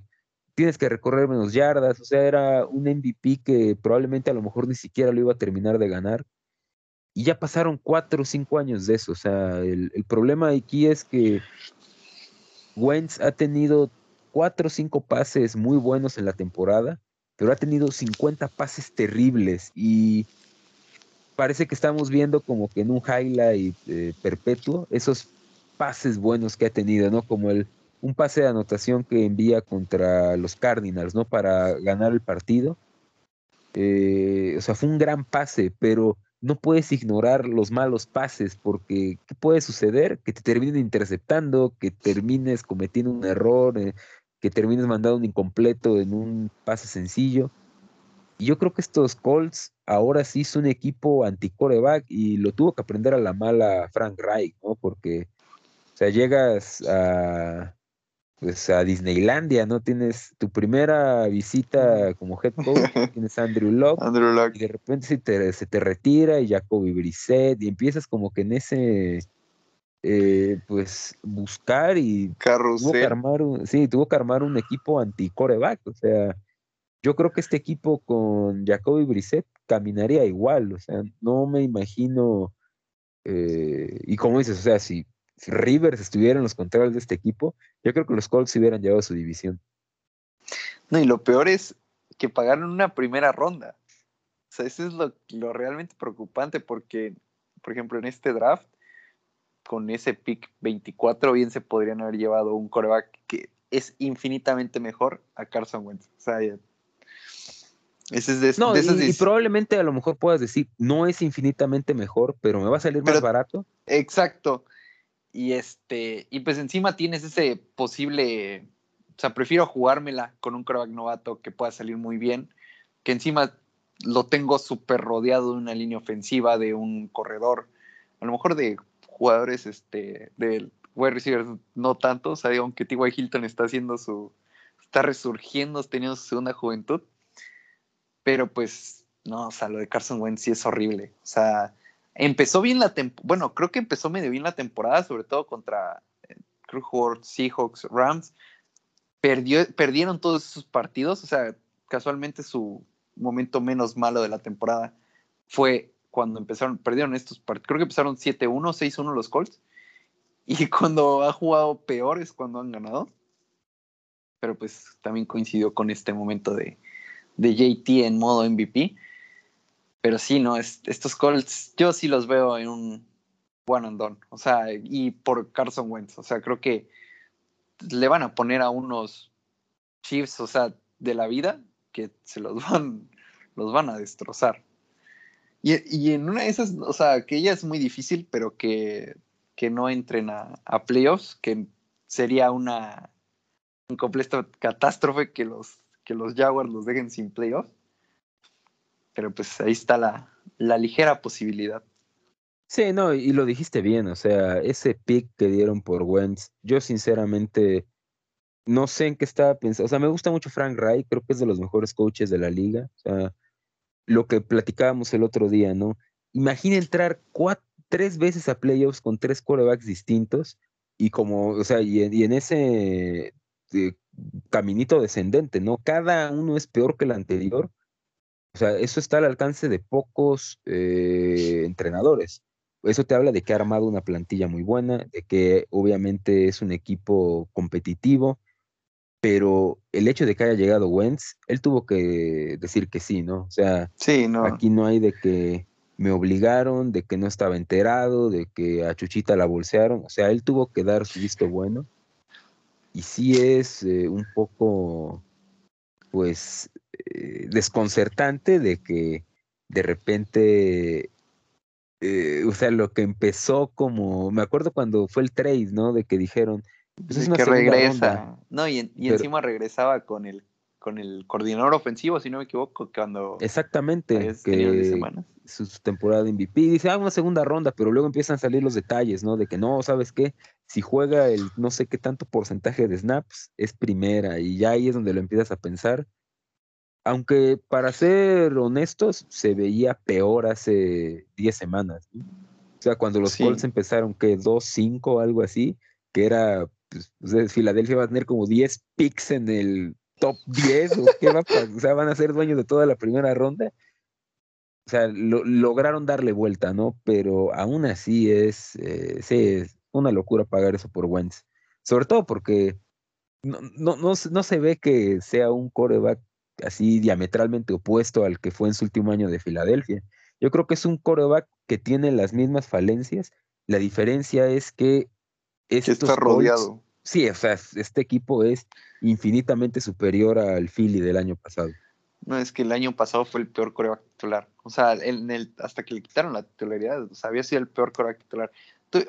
tienes que recorrer menos yardas, o sea, era un MVP que probablemente a lo mejor ni siquiera lo iba a terminar de ganar. Y ya pasaron cuatro o cinco años de eso, o sea, el, problema aquí es que Wentz ha tenido cuatro o cinco pases muy buenos en la temporada, pero ha tenido 50 pases terribles y parece que estamos viendo como que en un highlight eh, perpetuo esos pases buenos que ha tenido, ¿no? Como el un pase de anotación que envía contra los Cardinals, ¿no? Para ganar el partido. Eh, o sea, fue un gran pase, pero no puedes ignorar los malos pases porque ¿qué puede suceder? Que te terminen interceptando, que termines cometiendo un error, eh, que termines mandando un incompleto en un pase sencillo. Y yo creo que estos Colts ahora sí son un equipo anti-coreback y lo tuvo que aprender a la mala Frank Reich, ¿no? Porque, o sea, llegas a, pues a Disneylandia, ¿no? Tienes tu primera visita como head coach, <laughs> tienes a Andrew Locke, Andrew y de repente se te, se te retira y Jacoby Brissett, y empiezas como que en ese, eh, pues, buscar y tuvo que armar un, sí, tuvo que armar un equipo anti-coreback, o sea, yo creo que este equipo con Jacoby Brissett caminaría igual, o sea, no me imagino, eh, y como dices, o sea, si Rivers estuviera en los controles de este equipo, yo creo que los Colts hubieran llevado su división. No, y lo peor es que pagaron una primera ronda. O sea, eso es lo, lo realmente preocupante porque, por ejemplo, en este draft, con ese pick 24, bien se podrían haber llevado un coreback que es infinitamente mejor a Carson Wentz. O sea, ese es de, no, y, probablemente a lo mejor puedas decir, no es infinitamente mejor, pero me va a salir más barato. Exacto. Y este, y pues encima tienes ese posible, o sea, prefiero jugármela con un quarterback novato que pueda salir muy bien, que encima lo tengo súper rodeado de una línea ofensiva, de un corredor, a lo mejor de jugadores este, del wide receivers no tanto, o sea, aunque T.Y. Hilton está haciendo su, está resurgiendo, teniendo su segunda juventud, pero pues, no, o sea, lo de Carson Wentz sí es horrible, o sea, Empezó bien la temporada, bueno, creo que empezó medio bien la temporada, sobre todo contra eh, Seahawks, Rams. Perdió, perdieron todos esos partidos, o sea, casualmente su momento menos malo de la temporada fue cuando empezaron, perdieron estos partidos, creo que empezaron 7-1, 6-1 los Colts, y <laughs> cuando ha jugado peor es cuando han ganado. Pero pues también coincidió con este momento de, de JT en modo MVP. Pero sí, ¿no? estos Colts, yo sí los veo en un, one and done. O sea, y por Carson Wentz. O sea, creo que le van a poner a unos Chiefs, o sea, de la vida, que se los <laughs> van, los van a destrozar. Y, en una de esas, o sea, que ella es muy difícil, pero que, que no entren a, playoffs, que sería una, un completa catástrofe que los, que los Jaguars los dejen sin playoffs. Pero pues ahí está la, la ligera posibilidad. Sí, no, y lo dijiste bien, o sea, ese pick que dieron por Wentz, yo sinceramente no sé en qué estaba pensando, o sea, me gusta mucho Frank Reich, creo que es de los mejores coaches de la liga, o sea, lo que platicábamos el otro día, ¿no? Imagina entrar tres veces a playoffs con tres quarterbacks distintos y como, o sea, y, en ese eh, caminito descendente, ¿no? Cada uno es peor que el anterior. O sea, eso está al alcance de pocos eh, entrenadores. Eso te habla de que ha armado una plantilla muy buena, de que obviamente es un equipo competitivo, pero el hecho de que haya llegado Wentz, él tuvo que decir que sí, ¿no? O sea, aquí no hay de que me obligaron, de que no estaba enterado, de que a Chuchita la bolsearon, o sea, él tuvo que dar su visto bueno. Y sí es eh, un poco, pues, eh, desconcertante de que de repente, eh, o sea, lo que empezó como, me acuerdo cuando fue el trade, ¿no? De que dijeron, pues que regresa. No, y, encima regresaba con el con el coordinador ofensivo, si no me equivoco, cuando exactamente que su, temporada de MVP dice, ah, una segunda ronda, pero luego empiezan a salir los detalles, ¿no? De que no, ¿sabes qué? Si juega el no sé qué tanto porcentaje de snaps, es primera, y ya ahí es donde lo empiezas a pensar. Aunque para ser honestos, se veía peor hace 10 semanas. O sea, cuando los Colts empezaron, que 2-5 o algo así, que era pues, Filadelfia va a tener como 10 picks en el top 10 o qué va a O sea, van a ser dueños de toda la primera ronda. O sea, lograron darle vuelta, ¿no? Pero aún así es, eh, es una locura pagar eso por Wentz. Sobre todo porque no, no, no, no se ve que sea un coreback así diametralmente opuesto al que fue en su último año de Filadelfia. Yo creo que es un coreback que tiene las mismas falencias. La diferencia es que está rodeado. sí, o sea, este equipo es infinitamente superior al Philly del año pasado. No, es que el año pasado fue el peor coreback titular. O sea, en el, hasta que le quitaron la titularidad, o sea, había sido el peor coreback titular.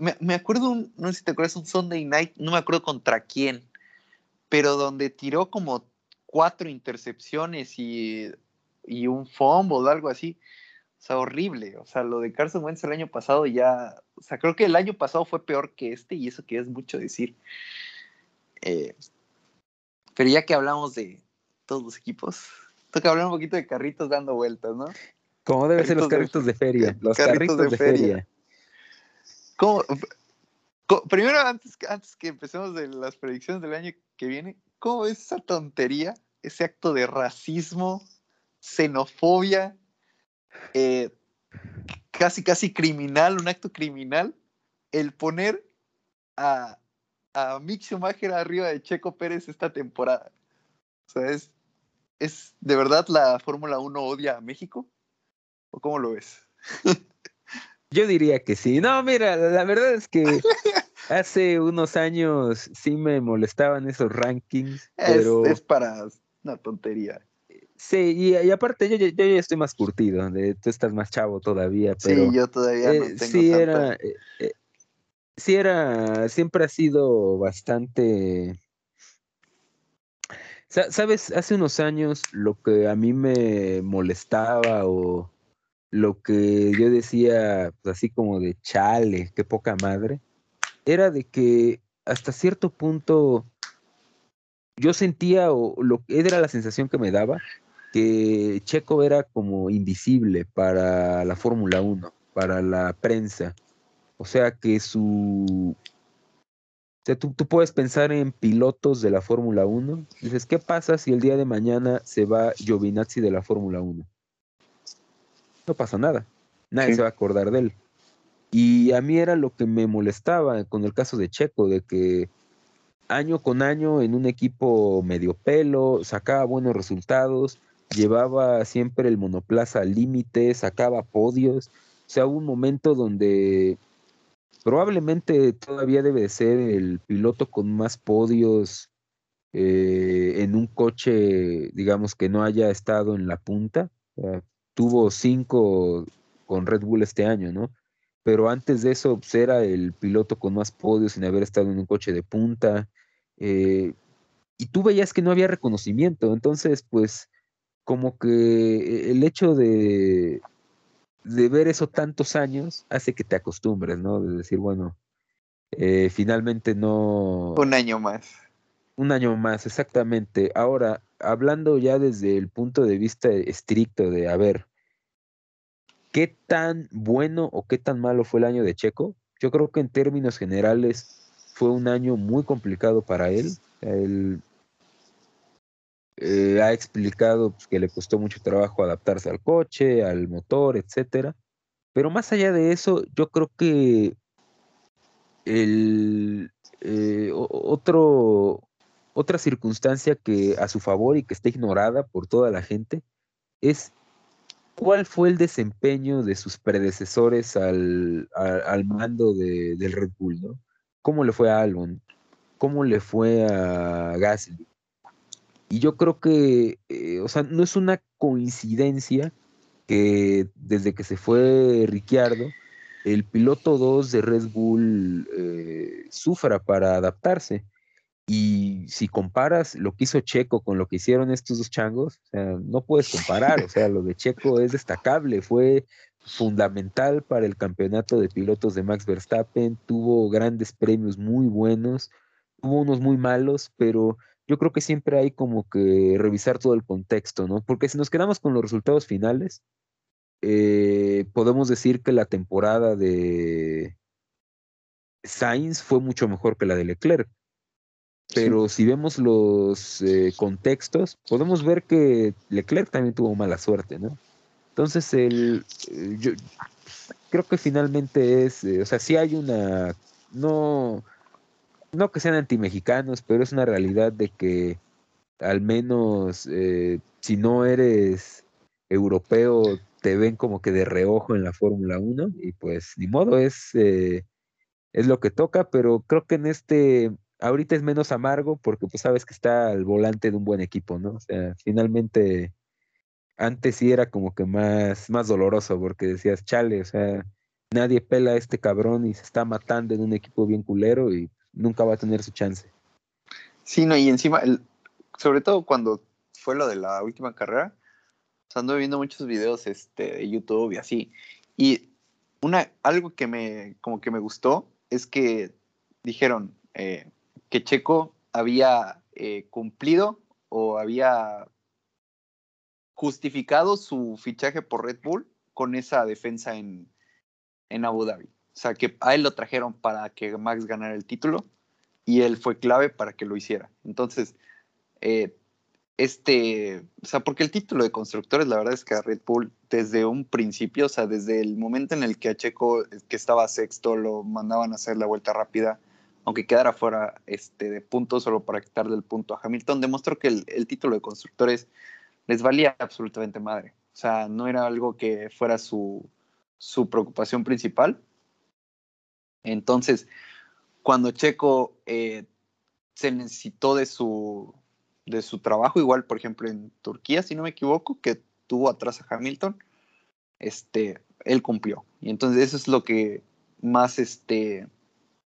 Me, me, acuerdo, no sé si te acuerdas, un Sunday night, no me acuerdo contra quién, pero donde tiró como cuatro intercepciones y, y un fumble o algo así. O sea, horrible. O sea, lo de Carson Wentz el año pasado ya. O sea, creo que el año pasado fue peor que este y eso que es mucho decir. Eh, pero ya que hablamos de todos los equipos, toca hablar un poquito de carritos dando vueltas, ¿no? Como deben ser los carritos de, feria. Los carritos, de, feria. <laughs> ¿Cómo? Primero, antes, antes que empecemos de las predicciones del año que viene, ¿cómo es esa tontería, ese acto de racismo, xenofobia eh, casi, casi criminal, un acto criminal, el poner a, a Mick Schumacher arriba de Checo Pérez esta temporada. O sea, es, es de verdad la Fórmula 1 odia a México. ¿O cómo lo ves? Yo diría que sí. No, mira, la verdad es que <laughs> hace unos años sí me molestaban esos rankings. Pero... es para una tontería. Sí, y, aparte yo, yo, ya estoy más curtido, tú estás más chavo todavía, pero... Sí, yo todavía no eh, tengo sí era, eh, eh, sí era, siempre ha sido bastante... Sabes, hace unos años lo que a mí me molestaba o lo que yo decía, pues, así como de chale, qué poca madre, era de que hasta cierto punto yo sentía, o lo era la sensación que me daba, que Checo era como invisible para la Fórmula 1, para la prensa. O sea que su... O sea, tú, puedes pensar en pilotos de la Fórmula 1. Dices, ¿qué pasa si el día de mañana se va Giovinazzi de la Fórmula 1? No pasa nada. Nadie se va a acordar de él. Y a mí era lo que me molestaba con el caso de Checo, de que año con año en un equipo medio pelo, sacaba buenos resultados, llevaba siempre el monoplaza al límite, sacaba podios. O sea, hubo un momento donde probablemente todavía debe de ser el piloto con más podios eh, en un coche, digamos, que no haya estado en la punta. tuvo cinco con Red Bull este año, ¿no? Pero antes de eso pues, era el piloto con más podios sin haber estado en un coche de punta. Eh, y tú veías que no había reconocimiento. Entonces, pues, como que el hecho de, de ver eso tantos años hace que te acostumbres, ¿no? De decir, bueno, eh, finalmente no... Un año más. Un año más, exactamente. Ahora, hablando ya desde el punto de vista estricto de, a ver, ¿qué tan bueno o qué tan malo fue el año de Checo? Yo creo que en términos generales fue un año muy complicado para él. Él eh, ha explicado pues, que le costó mucho trabajo adaptarse al coche, al motor, etcétera. Pero más allá de eso, yo creo que el eh, otro, otra circunstancia que a su favor y que está ignorada por toda la gente es cuál fue el desempeño de sus predecesores al, mando de, del Red Bull, ¿no? ¿Cómo le fue a Albon? ¿Cómo le fue a Gasly? Y yo creo que, eh, o sea, no es una coincidencia que desde que se fue Ricciardo, el piloto 2 de Red Bull eh, sufra para adaptarse. Y si comparas lo que hizo Checo con lo que hicieron estos dos changos, o sea, no puedes comparar, o sea, lo de Checo es destacable, fue fundamental para el campeonato de pilotos de Max Verstappen, tuvo grandes premios muy buenos, tuvo unos muy malos, pero yo creo que siempre hay como que revisar todo el contexto, ¿no? Porque si nos quedamos con los resultados finales, eh, podemos decir que la temporada de Sainz fue mucho mejor que la de Leclerc. Pero si vemos los eh, contextos, podemos ver que Leclerc también tuvo mala suerte, ¿no? Entonces, el, eh, yo creo que finalmente es, o sea, sí hay una, no, no que sean antimexicanos, pero es una realidad de que al menos eh, si no eres europeo, te ven como que de reojo en la Fórmula 1 y pues ni modo, es, eh, es lo que toca, pero creo que en este, ahorita es menos amargo porque pues sabes que está al volante de un buen equipo, ¿no? O sea, finalmente antes sí era como que más, más doloroso porque decías, chale, o sea, nadie pela a este cabrón y se está matando en un equipo bien culero y nunca va a tener su chance. Sí, no, y encima, el, sobre todo cuando fue lo de la última carrera, o ando viendo muchos videos este, de YouTube y así. Y una, algo que me, como que me gustó es que dijeron eh, que Checo había eh, cumplido o había justificado su fichaje por Red Bull con esa defensa en, en Abu Dhabi. O sea, que a él lo trajeron para que Max ganara el título y él fue clave para que lo hiciera. Entonces, eh, este, o sea, porque el título de constructores, la verdad es que a Red Bull desde un principio, o sea, desde el momento en el que a Checo, que estaba sexto, lo mandaban a hacer la vuelta rápida, aunque quedara fuera este, de puntos solo para quitarle el punto a Hamilton, demostró que el, título de constructores les valía absolutamente madre. O sea, no era algo que fuera su, su preocupación principal. Entonces, cuando Checo eh, se necesitó de su, de su trabajo, igual, por ejemplo, en Turquía, si no me equivoco, que tuvo atrás a Hamilton, este, él cumplió. Y entonces eso es lo que más, este,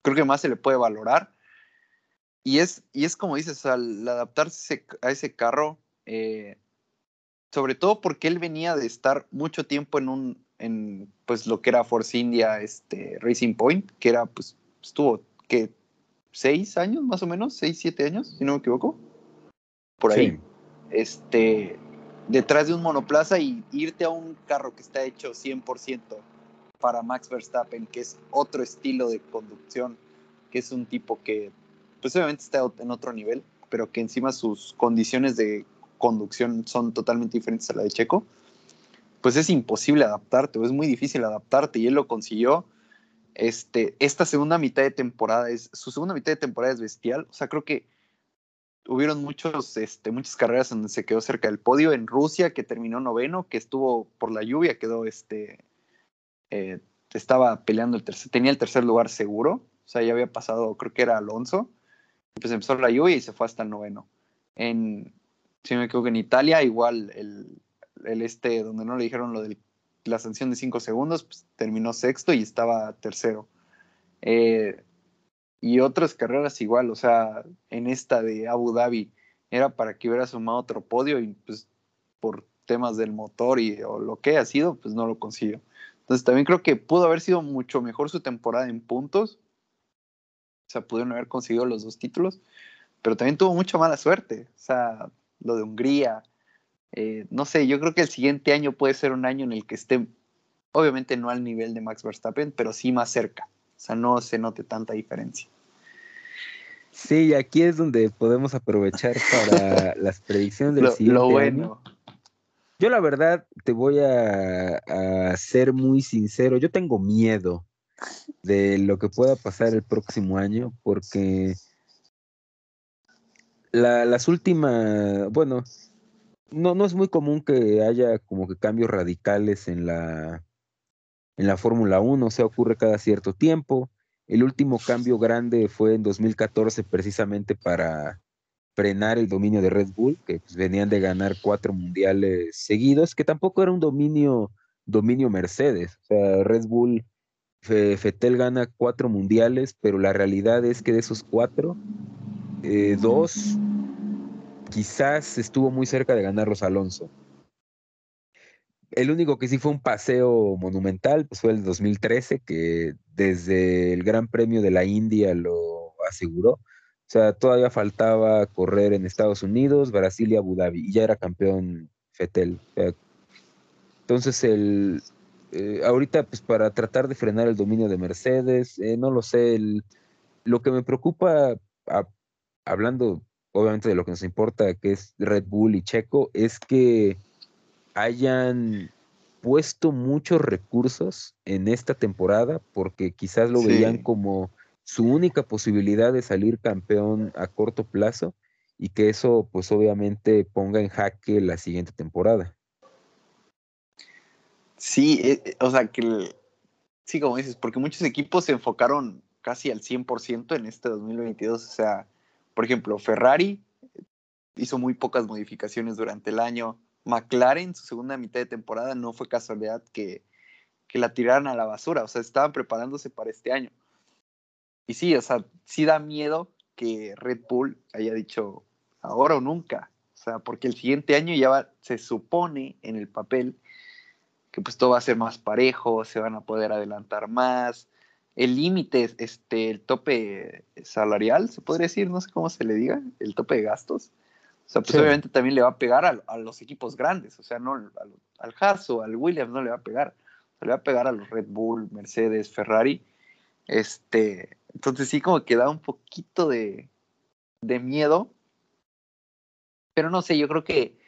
creo que más se le puede valorar. Y es, y es como dices, al adaptarse a ese carro, eh, sobre todo porque él venía de estar mucho tiempo en un, en pues lo que era Force India, este Racing Point, que era pues estuvo que seis años más o menos, seis, siete años, si no me equivoco, por ahí. Este, detrás de un monoplaza y irte a un carro que está hecho 100% para Max Verstappen, que es otro estilo de conducción, que es un tipo que pues obviamente está en otro nivel, pero que encima sus condiciones de conducción son totalmente diferentes a la de Checo pues es imposible adaptarte, o es muy difícil adaptarte, y él lo consiguió. Este, esta segunda mitad de temporada es, su segunda mitad de temporada es bestial, o sea, creo que hubieron muchos, este, muchas carreras donde se quedó cerca del podio, en Rusia, que terminó noveno, que estuvo por la lluvia, quedó este, eh, estaba peleando el tercer, tenía el tercer lugar seguro, o sea, ya había pasado, creo que era Alonso, pues empezó la lluvia y se fue hasta el noveno. En, si me equivoco, en Italia, igual el, el este, donde no le dijeron lo de la sanción de cinco segundos, pues terminó sexto y estaba tercero. Eh, y otras carreras igual, o sea, en esta de Abu Dhabi era para que hubiera sumado otro podio y pues por temas del motor y o lo que ha sido, pues no lo consiguió. Entonces también creo que pudo haber sido mucho mejor su temporada en puntos. O sea, pudieron haber conseguido los dos títulos, pero también tuvo mucha mala suerte. O sea, lo de Hungría. Eh, no sé, yo creo que el siguiente año puede ser un año en el que esté, obviamente no al nivel de Max Verstappen, pero sí más cerca. O sea, no se note tanta diferencia. Sí, aquí es donde podemos aprovechar para <laughs> las predicciones del lo, siguiente lo bueno. año. Yo la verdad te voy a, ser muy sincero, yo tengo miedo de lo que pueda pasar el próximo año porque la, las últimas, bueno, no, no es muy común que haya como que cambios radicales en la, en la Fórmula 1, o sea, ocurre cada cierto tiempo. El último cambio grande fue en 2014 precisamente para frenar el dominio de Red Bull, que pues, venían de ganar cuatro mundiales seguidos, que tampoco era un dominio, dominio Mercedes. O sea, Red Bull, Fetel gana cuatro mundiales, pero la realidad es que de esos cuatro, eh, dos quizás estuvo muy cerca de ganarlos Alonso. El único que sí fue un paseo monumental pues fue el 2013, que desde el Gran Premio de la India lo aseguró. O sea, todavía faltaba correr en Estados Unidos, Brasil y Abu Dhabi, y ya era campeón Fetel. O sea, entonces, el, eh, ahorita, pues para tratar de frenar el dominio de Mercedes, eh, no lo sé, el, lo que me preocupa, a, hablando obviamente de lo que nos importa, que es Red Bull y Checo, es que hayan puesto muchos recursos en esta temporada, porque quizás lo sí. veían como su única posibilidad de salir campeón a corto plazo y que eso pues obviamente ponga en jaque la siguiente temporada. Sí, eh, o sea que, sí, como dices, porque muchos equipos se enfocaron casi al 100% en este 2022, o sea, por ejemplo, Ferrari hizo muy pocas modificaciones durante el año, McLaren, su segunda mitad de temporada, no fue casualidad que, que la tiraran a la basura, o sea, estaban preparándose para este año. Y sí, o sea, sí da miedo que Red Bull haya dicho ahora o nunca. O sea, porque el siguiente año ya va, se supone en el papel que pues todo va a ser más parejo, se van a poder adelantar más. El límite, este, el tope salarial, se podría decir, no sé cómo se le diga, el tope de gastos. O sea, pues sí. obviamente también le va a pegar a, a, los equipos grandes, o sea, no al, al Haas o al Williams no le va a pegar, o sea, le va a pegar a los Red Bull, Mercedes, Ferrari. Este, entonces sí como que da un poquito de, de miedo. Pero no sé, yo creo que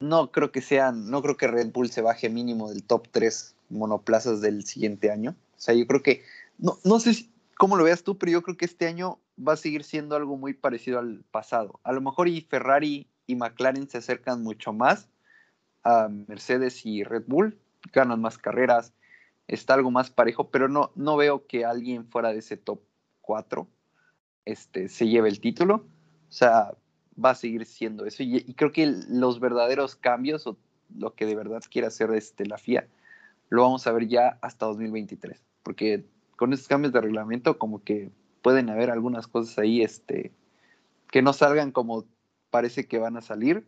no creo que sean, no creo que Red Bull se baje mínimo del top 3 monoplazas del siguiente año. O sea, yo creo que, no, no sé cómo lo veas tú, pero yo creo que este año va a seguir siendo algo muy parecido al pasado. A lo mejor y Ferrari y McLaren se acercan mucho más a Mercedes y Red Bull, ganan más carreras, está algo más parejo, pero no, no veo que alguien fuera de ese top 4 este, se lleve el título. O sea, va a seguir siendo eso. Y, creo que los verdaderos cambios, o lo que de verdad quiere hacer este, la FIA, lo vamos a ver ya hasta 2023. Porque con estos cambios de reglamento, como que pueden haber algunas cosas ahí este, que no salgan como parece que van a salir.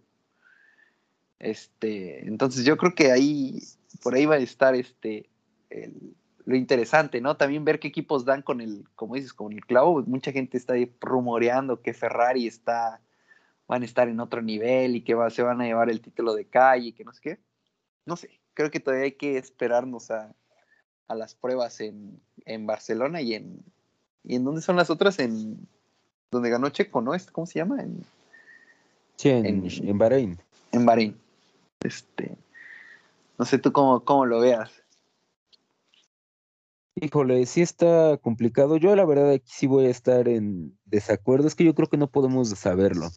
Este, entonces yo creo que ahí, por ahí va a estar este, el, lo interesante, ¿no? También ver qué equipos dan con el, como dices, con el clavo. Mucha gente está ahí rumoreando que Ferrari está, van a estar en otro nivel y que va, se van a llevar el título de calle, que no sé qué. No sé, creo que todavía hay que esperarnos a, a las pruebas en, en, Barcelona y en, y en dónde son las otras, en donde ganó Checo, ¿no? ¿Cómo se llama? En, sí, en, en, en Bahrein. En Bahrein. Este, no sé tú cómo, cómo lo veas. Híjole, sí está complicado. Yo la verdad aquí sí voy a estar en desacuerdo. Es que yo creo que no podemos saberlo. O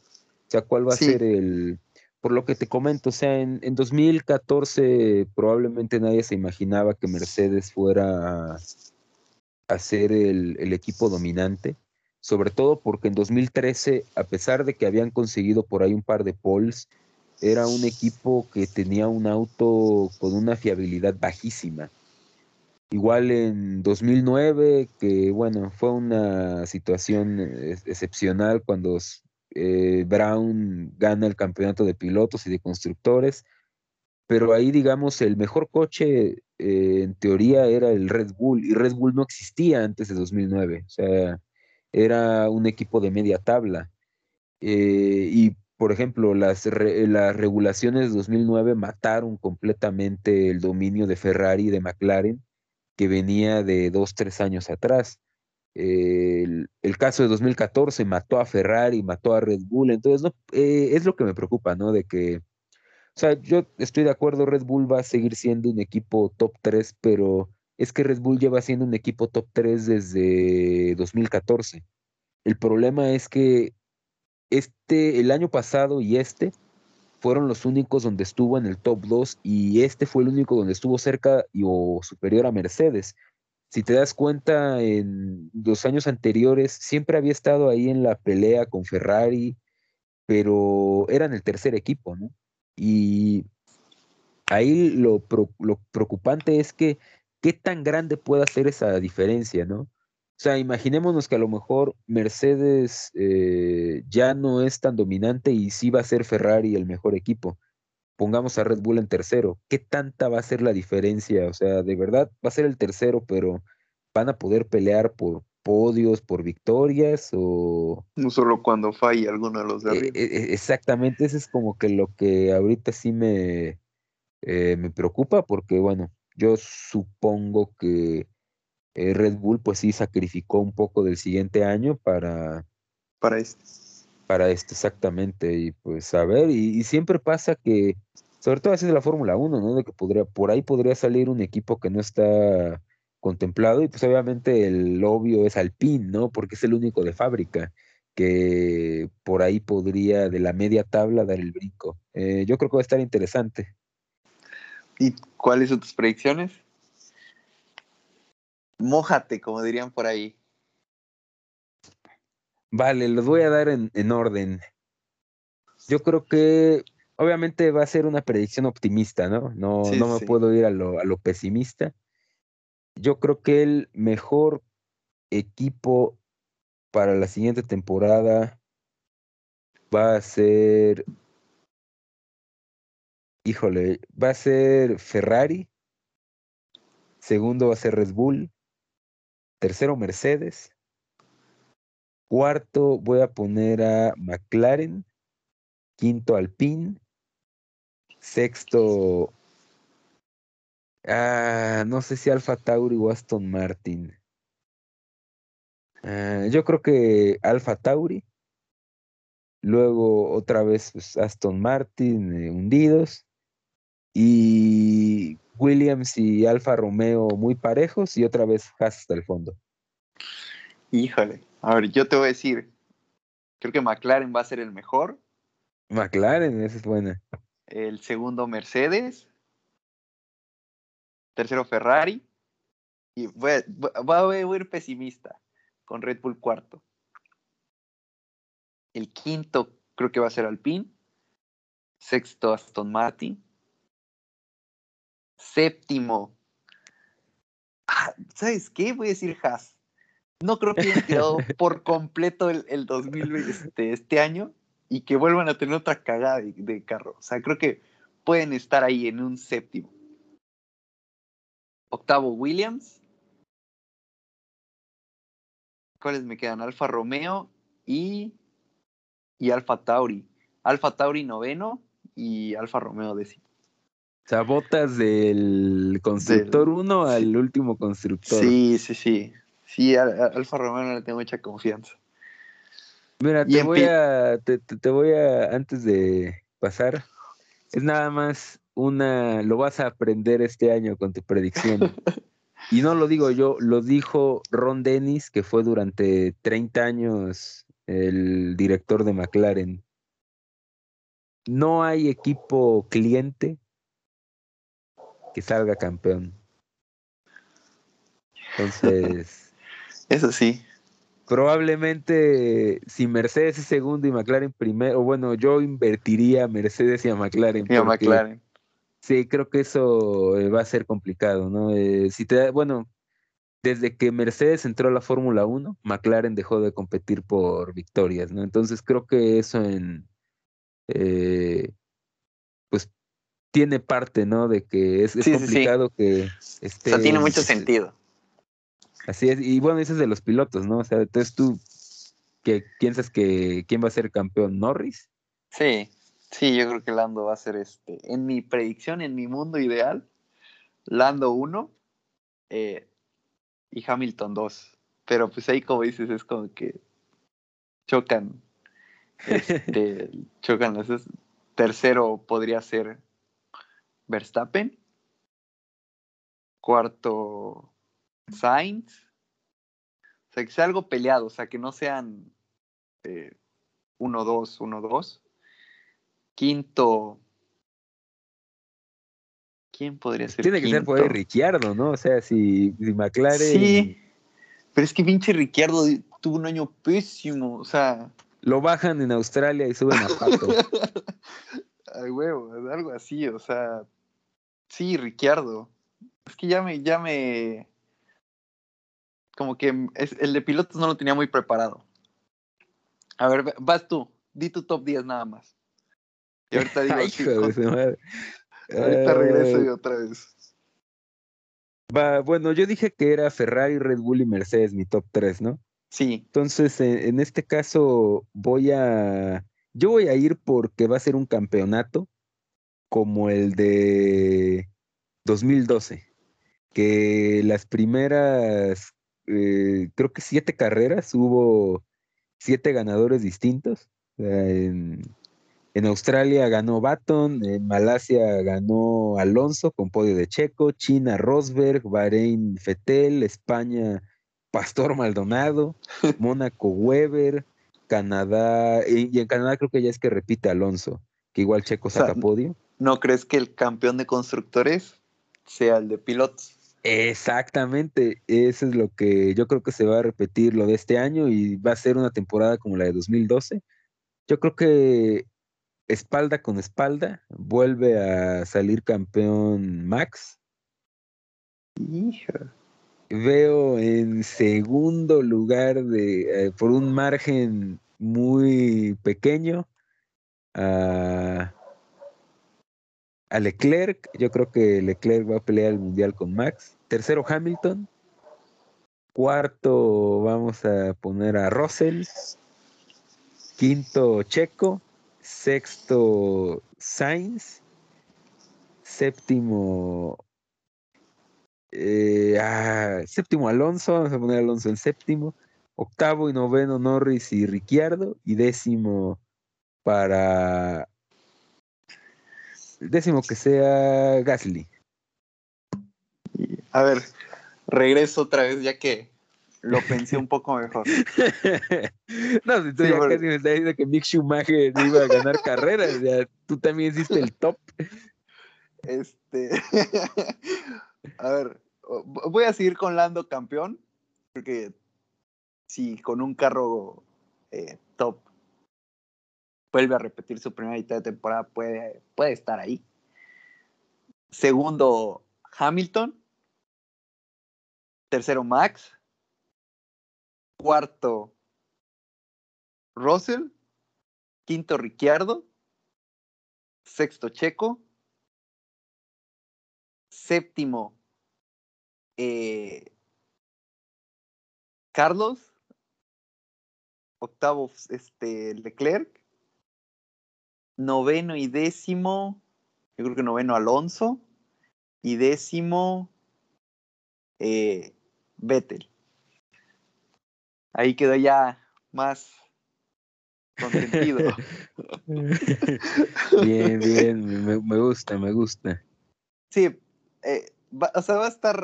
sea, cuál va sí. a ser el... por lo que te comento, o sea, en, en 2014 probablemente nadie se imaginaba que Mercedes fuera a, a ser el, el equipo dominante, sobre todo porque en 2013, a pesar de que habían conseguido por ahí un par de poles, era un equipo que tenía un auto con una fiabilidad bajísima. Igual en 2009, que bueno, fue una situación ex- excepcional cuando eh, Brown gana el campeonato de pilotos y de constructores, pero ahí digamos el mejor coche eh, en teoría era el Red Bull y Red Bull no existía antes de 2009, o sea, era un equipo de media tabla. Eh, y por ejemplo, las, las regulaciones de 2009 mataron completamente el dominio de Ferrari y de McLaren que venía de dos, tres años atrás. El, el caso de 2014 mató a Ferrari, mató a Red Bull, entonces no, eh, es lo que me preocupa, ¿no? De que, o sea, yo estoy de acuerdo, Red Bull va a seguir siendo un equipo top 3, pero es que Red Bull lleva siendo un equipo top 3 desde 2014. El problema es que este, el año pasado y este fueron los únicos donde estuvo en el top 2 y este fue el único donde estuvo cerca y, o superior a Mercedes. Si te das cuenta, en los años anteriores siempre había estado ahí en la pelea con Ferrari, pero eran el tercer equipo, ¿no? Y ahí lo, lo preocupante es que qué tan grande puede ser esa diferencia, ¿no? O sea, imaginémonos que a lo mejor Mercedes eh, ya no es tan dominante y sí va a ser Ferrari el mejor equipo. Pongamos a Red Bull en tercero. ¿Qué tanta va a ser la diferencia? O sea, de verdad va a ser el tercero, pero van a poder pelear por podios, por victorias o... No solo cuando falla alguno de los de Eh, arriba. eh, exactamente, eso es como que lo que ahorita sí me, eh, me preocupa porque, bueno, yo supongo que eh, Red Bull pues sí sacrificó un poco del siguiente año para, para este. para esto exactamente y pues a ver, y, y siempre pasa que, sobre todo así de la Fórmula 1, ¿no? De que podría, por ahí podría salir un equipo que no está contemplado y pues obviamente el obvio es Alpine, ¿no? Porque es el único de fábrica que por ahí podría de la media tabla dar el brinco. Eh, yo creo que va a estar interesante. ¿Y cuáles son tus predicciones? Mójate, como dirían por ahí. Vale, los voy a dar en, en orden. Yo creo que obviamente va a ser una predicción optimista, ¿no? No, Sí, no me sí. puedo ir a lo, a lo pesimista. Yo creo que el mejor equipo para la siguiente temporada va a ser, híjole, va a ser Ferrari, segundo va a ser Red Bull, tercero Mercedes, cuarto voy a poner a McLaren, quinto Alpine, sexto, ah, no sé si Alfa Tauri o Aston Martin. Ah, yo creo que Alfa Tauri, luego otra vez pues, Aston Martin eh, hundidos. Y Williams y Alfa Romeo muy parejos y otra vez Haas hasta el fondo. Híjole. A ver, yo te voy a decir. Creo que McLaren va a ser el mejor. McLaren, esa es buena. El segundo Mercedes. Tercero Ferrari. Y voy a, voy a- voy a ir pesimista. Con Red Bull cuarto. El quinto creo que va a ser Alpine. Sexto Aston Martin. Séptimo. Ah, ¿Sabes qué? Voy a decir Haas. No creo que hayan tirado <laughs> por completo el, el 2020 este, este año y que vuelvan a tener otra cagada de, de carro. O sea, creo que pueden estar ahí en un séptimo. Octavo Williams. ¿Cuáles me quedan? Alfa Romeo y, y Alfa Tauri. Alfa Tauri noveno y Alfa Romeo décimo. O sea, botas del constructor Del- 1 al último constructor. Sí, sí, sí. Sí, a, a Alfa Romeo no le tengo mucha confianza. Mira, te voy a, te, te- te voy a, antes de pasar, es nada más una, lo vas a aprender este año con tu predicción. <laughs> Y no lo digo yo, lo dijo Ron Dennis, que fue durante 30 años el director de McLaren. no hay equipo cliente que salga campeón. Entonces. <laughs> Eso sí. Probablemente si Mercedes es segundo y McLaren primero, bueno, yo invertiría a Mercedes y a McLaren. Y a McLaren. Sí, creo que eso eh, va a ser complicado, ¿no? Eh, si te bueno, desde que Mercedes entró a la Fórmula 1, McLaren dejó de competir por victorias, ¿no? Entonces creo que eso en, eh, pues tiene parte, ¿no? De que es, complicado que esté... O sea, tiene mucho sentido. Así es, y bueno, eso es de los pilotos, ¿no? O sea, entonces tú, ¿qué piensas que quién va a ser campeón? ¿Norris? Sí, sí, yo creo que Lando va a ser este. En mi predicción, en mi mundo ideal, Lando 1 eh, y Hamilton 2. Pero pues ahí, como dices, es como que chocan. Este, <laughs> chocan. Tercero podría ser Verstappen. Cuarto, Sainz. O sea, que sea algo peleado, o sea, que no sean 1-2, 1-2. Quinto. ¿Quién podría ser? Tiene que ser por Ricciardo, ¿no? O sea, si, si, McLaren. Sí, pero es que pinche Ricciardo tuvo un año pésimo, o sea. Lo bajan en Australia y suben a Pato. <laughs> Ay, huevo, algo así, o sea. Sí, Ricciardo. Es que ya me, ya me, como que el de pilotos no lo tenía muy preparado. A ver, vas tú, di tu top 10 nada más. Y ahorita <laughs> digo, ahorita regreso y otra vez. Va, bueno, yo dije que era Ferrari, Red Bull y Mercedes mi top 3, ¿no? Sí. Entonces, en este caso voy a, yo voy a ir porque va a ser un campeonato como el de 2012, que las primeras eh, creo que siete carreras, hubo siete ganadores distintos. En, Australia ganó Baton, en Malasia ganó Alonso con podio de Checo, China Rosberg, Bahrein Fetel, España Pastor Maldonado, <laughs> Mónaco Weber, Canadá, y, en Canadá creo que ya es que repite Alonso, que igual Checo saca podio. ¿No crees que el campeón de constructores sea el de pilotos? Exactamente, eso es lo que yo creo que se va a repetir lo de este año y va a ser una temporada como la de 2012. Yo creo que espalda con espalda vuelve a salir campeón Max. Veo en segundo lugar de eh, por un margen muy pequeño a a Leclerc. Yo creo que Leclerc va a pelear el mundial con Max. Tercero, Hamilton. Cuarto, vamos a poner a Russell. Quinto, Checo. Sexto, Sainz. Séptimo, eh, ah, séptimo Alonso, vamos a poner Alonso en séptimo. Octavo y noveno Norris y Ricciardo. Y décimo para décimo que sea Gasly. A ver, regreso otra vez ya que lo pensé un poco mejor. <laughs> no, si tú ya casi me estás diciendo que Mick Schumacher iba a ganar <laughs> carreras, ya tú también hiciste el top. Este, <laughs> a ver, voy a seguir con Lando campeón, porque si con un carro eh, top vuelve a repetir su primera mitad de temporada, puede, puede estar ahí. Segundo, Hamilton. Tercero, Max. Cuarto, Russell. Quinto, Ricciardo. Sexto, Checo. Séptimo, eh, Carlos. Octavo, este, Leclerc noveno y décimo, yo creo que noveno Alonso y décimo eh, Vettel. Ahí quedó ya más contentido. <laughs> bien, bien, me, gusta, me gusta. Sí, eh, o sea, va a estar,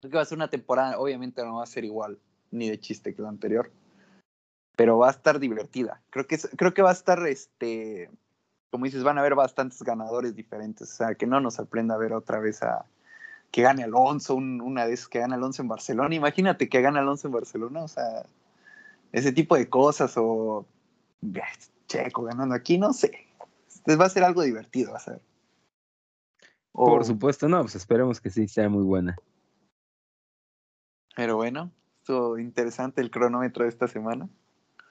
creo que va a ser una temporada, obviamente no va a ser igual, ni de chiste que la anterior, pero va a estar divertida. Creo que, creo que va a estar, este, como dices, van a haber bastantes ganadores diferentes. O sea, que no nos sorprenda ver otra vez a que gane Alonso, una vez que gane Alonso en Barcelona. Imagínate que gane Alonso en Barcelona, o sea, ese tipo de cosas, o Checo ganando aquí, no sé. Va a ser algo divertido, va a ser. Por supuesto, no, pues esperemos que sí sea muy buena. Pero bueno, estuvo interesante el cronómetro de esta semana.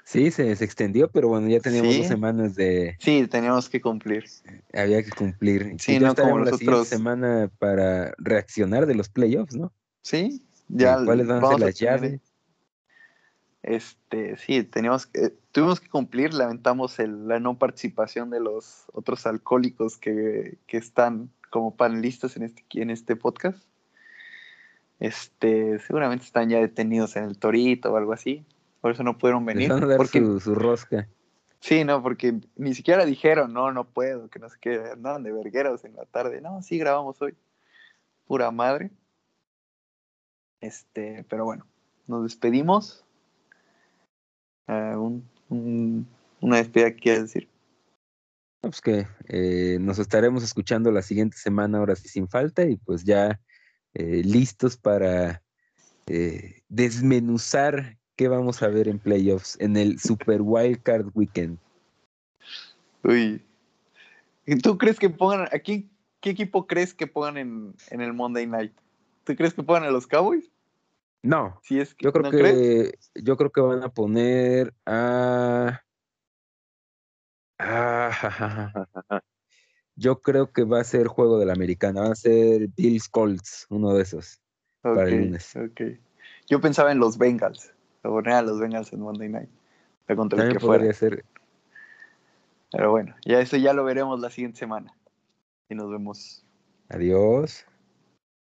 Sí, se, extendió, pero bueno, ya teníamos dos semanas de. Sí, teníamos que cumplir. Había que cumplir. Sí, no como la siguiente semana para reaccionar de los playoffs, ¿no? Sí, ya. ¿Cuáles van a ser las llaves? Este, sí, teníamos que, tuvimos que cumplir, lamentamos la no participación de los otros alcohólicos que, que están como panelistas en este, en este podcast. Este, seguramente están ya detenidos en el Torito o algo así. Por eso no pudieron venir. porque, su, rosca. Sí, no, porque ni siquiera dijeron, no, no puedo, que no sé qué, andaban de vergueros en la tarde. No, sí, grabamos hoy. Pura madre. Este, pero bueno, nos despedimos. Ah, una despedida que quieres decir. Pues que eh, nos estaremos escuchando la siguiente semana, ahora sí sin falta, y pues ya eh, listos para eh, desmenuzar qué vamos a ver en playoffs en el Super Wild Card Weekend. Uy. ¿Y tú crees que pongan, aquí, qué equipo crees que pongan en, el Monday Night? ¿Tú crees que pongan a los Cowboys? No. Si es yo creo que yo creo que van a poner a Ah, yo creo que va a ser juego de la americana, va a ser Bills Colts, uno de esos. para el lunes. Yo pensaba en los Bengals, lo poner a los Bengals en Monday Night. Contra el que fuera. Ser. Pero bueno, ya eso ya lo veremos la siguiente semana. Y nos vemos. Adiós.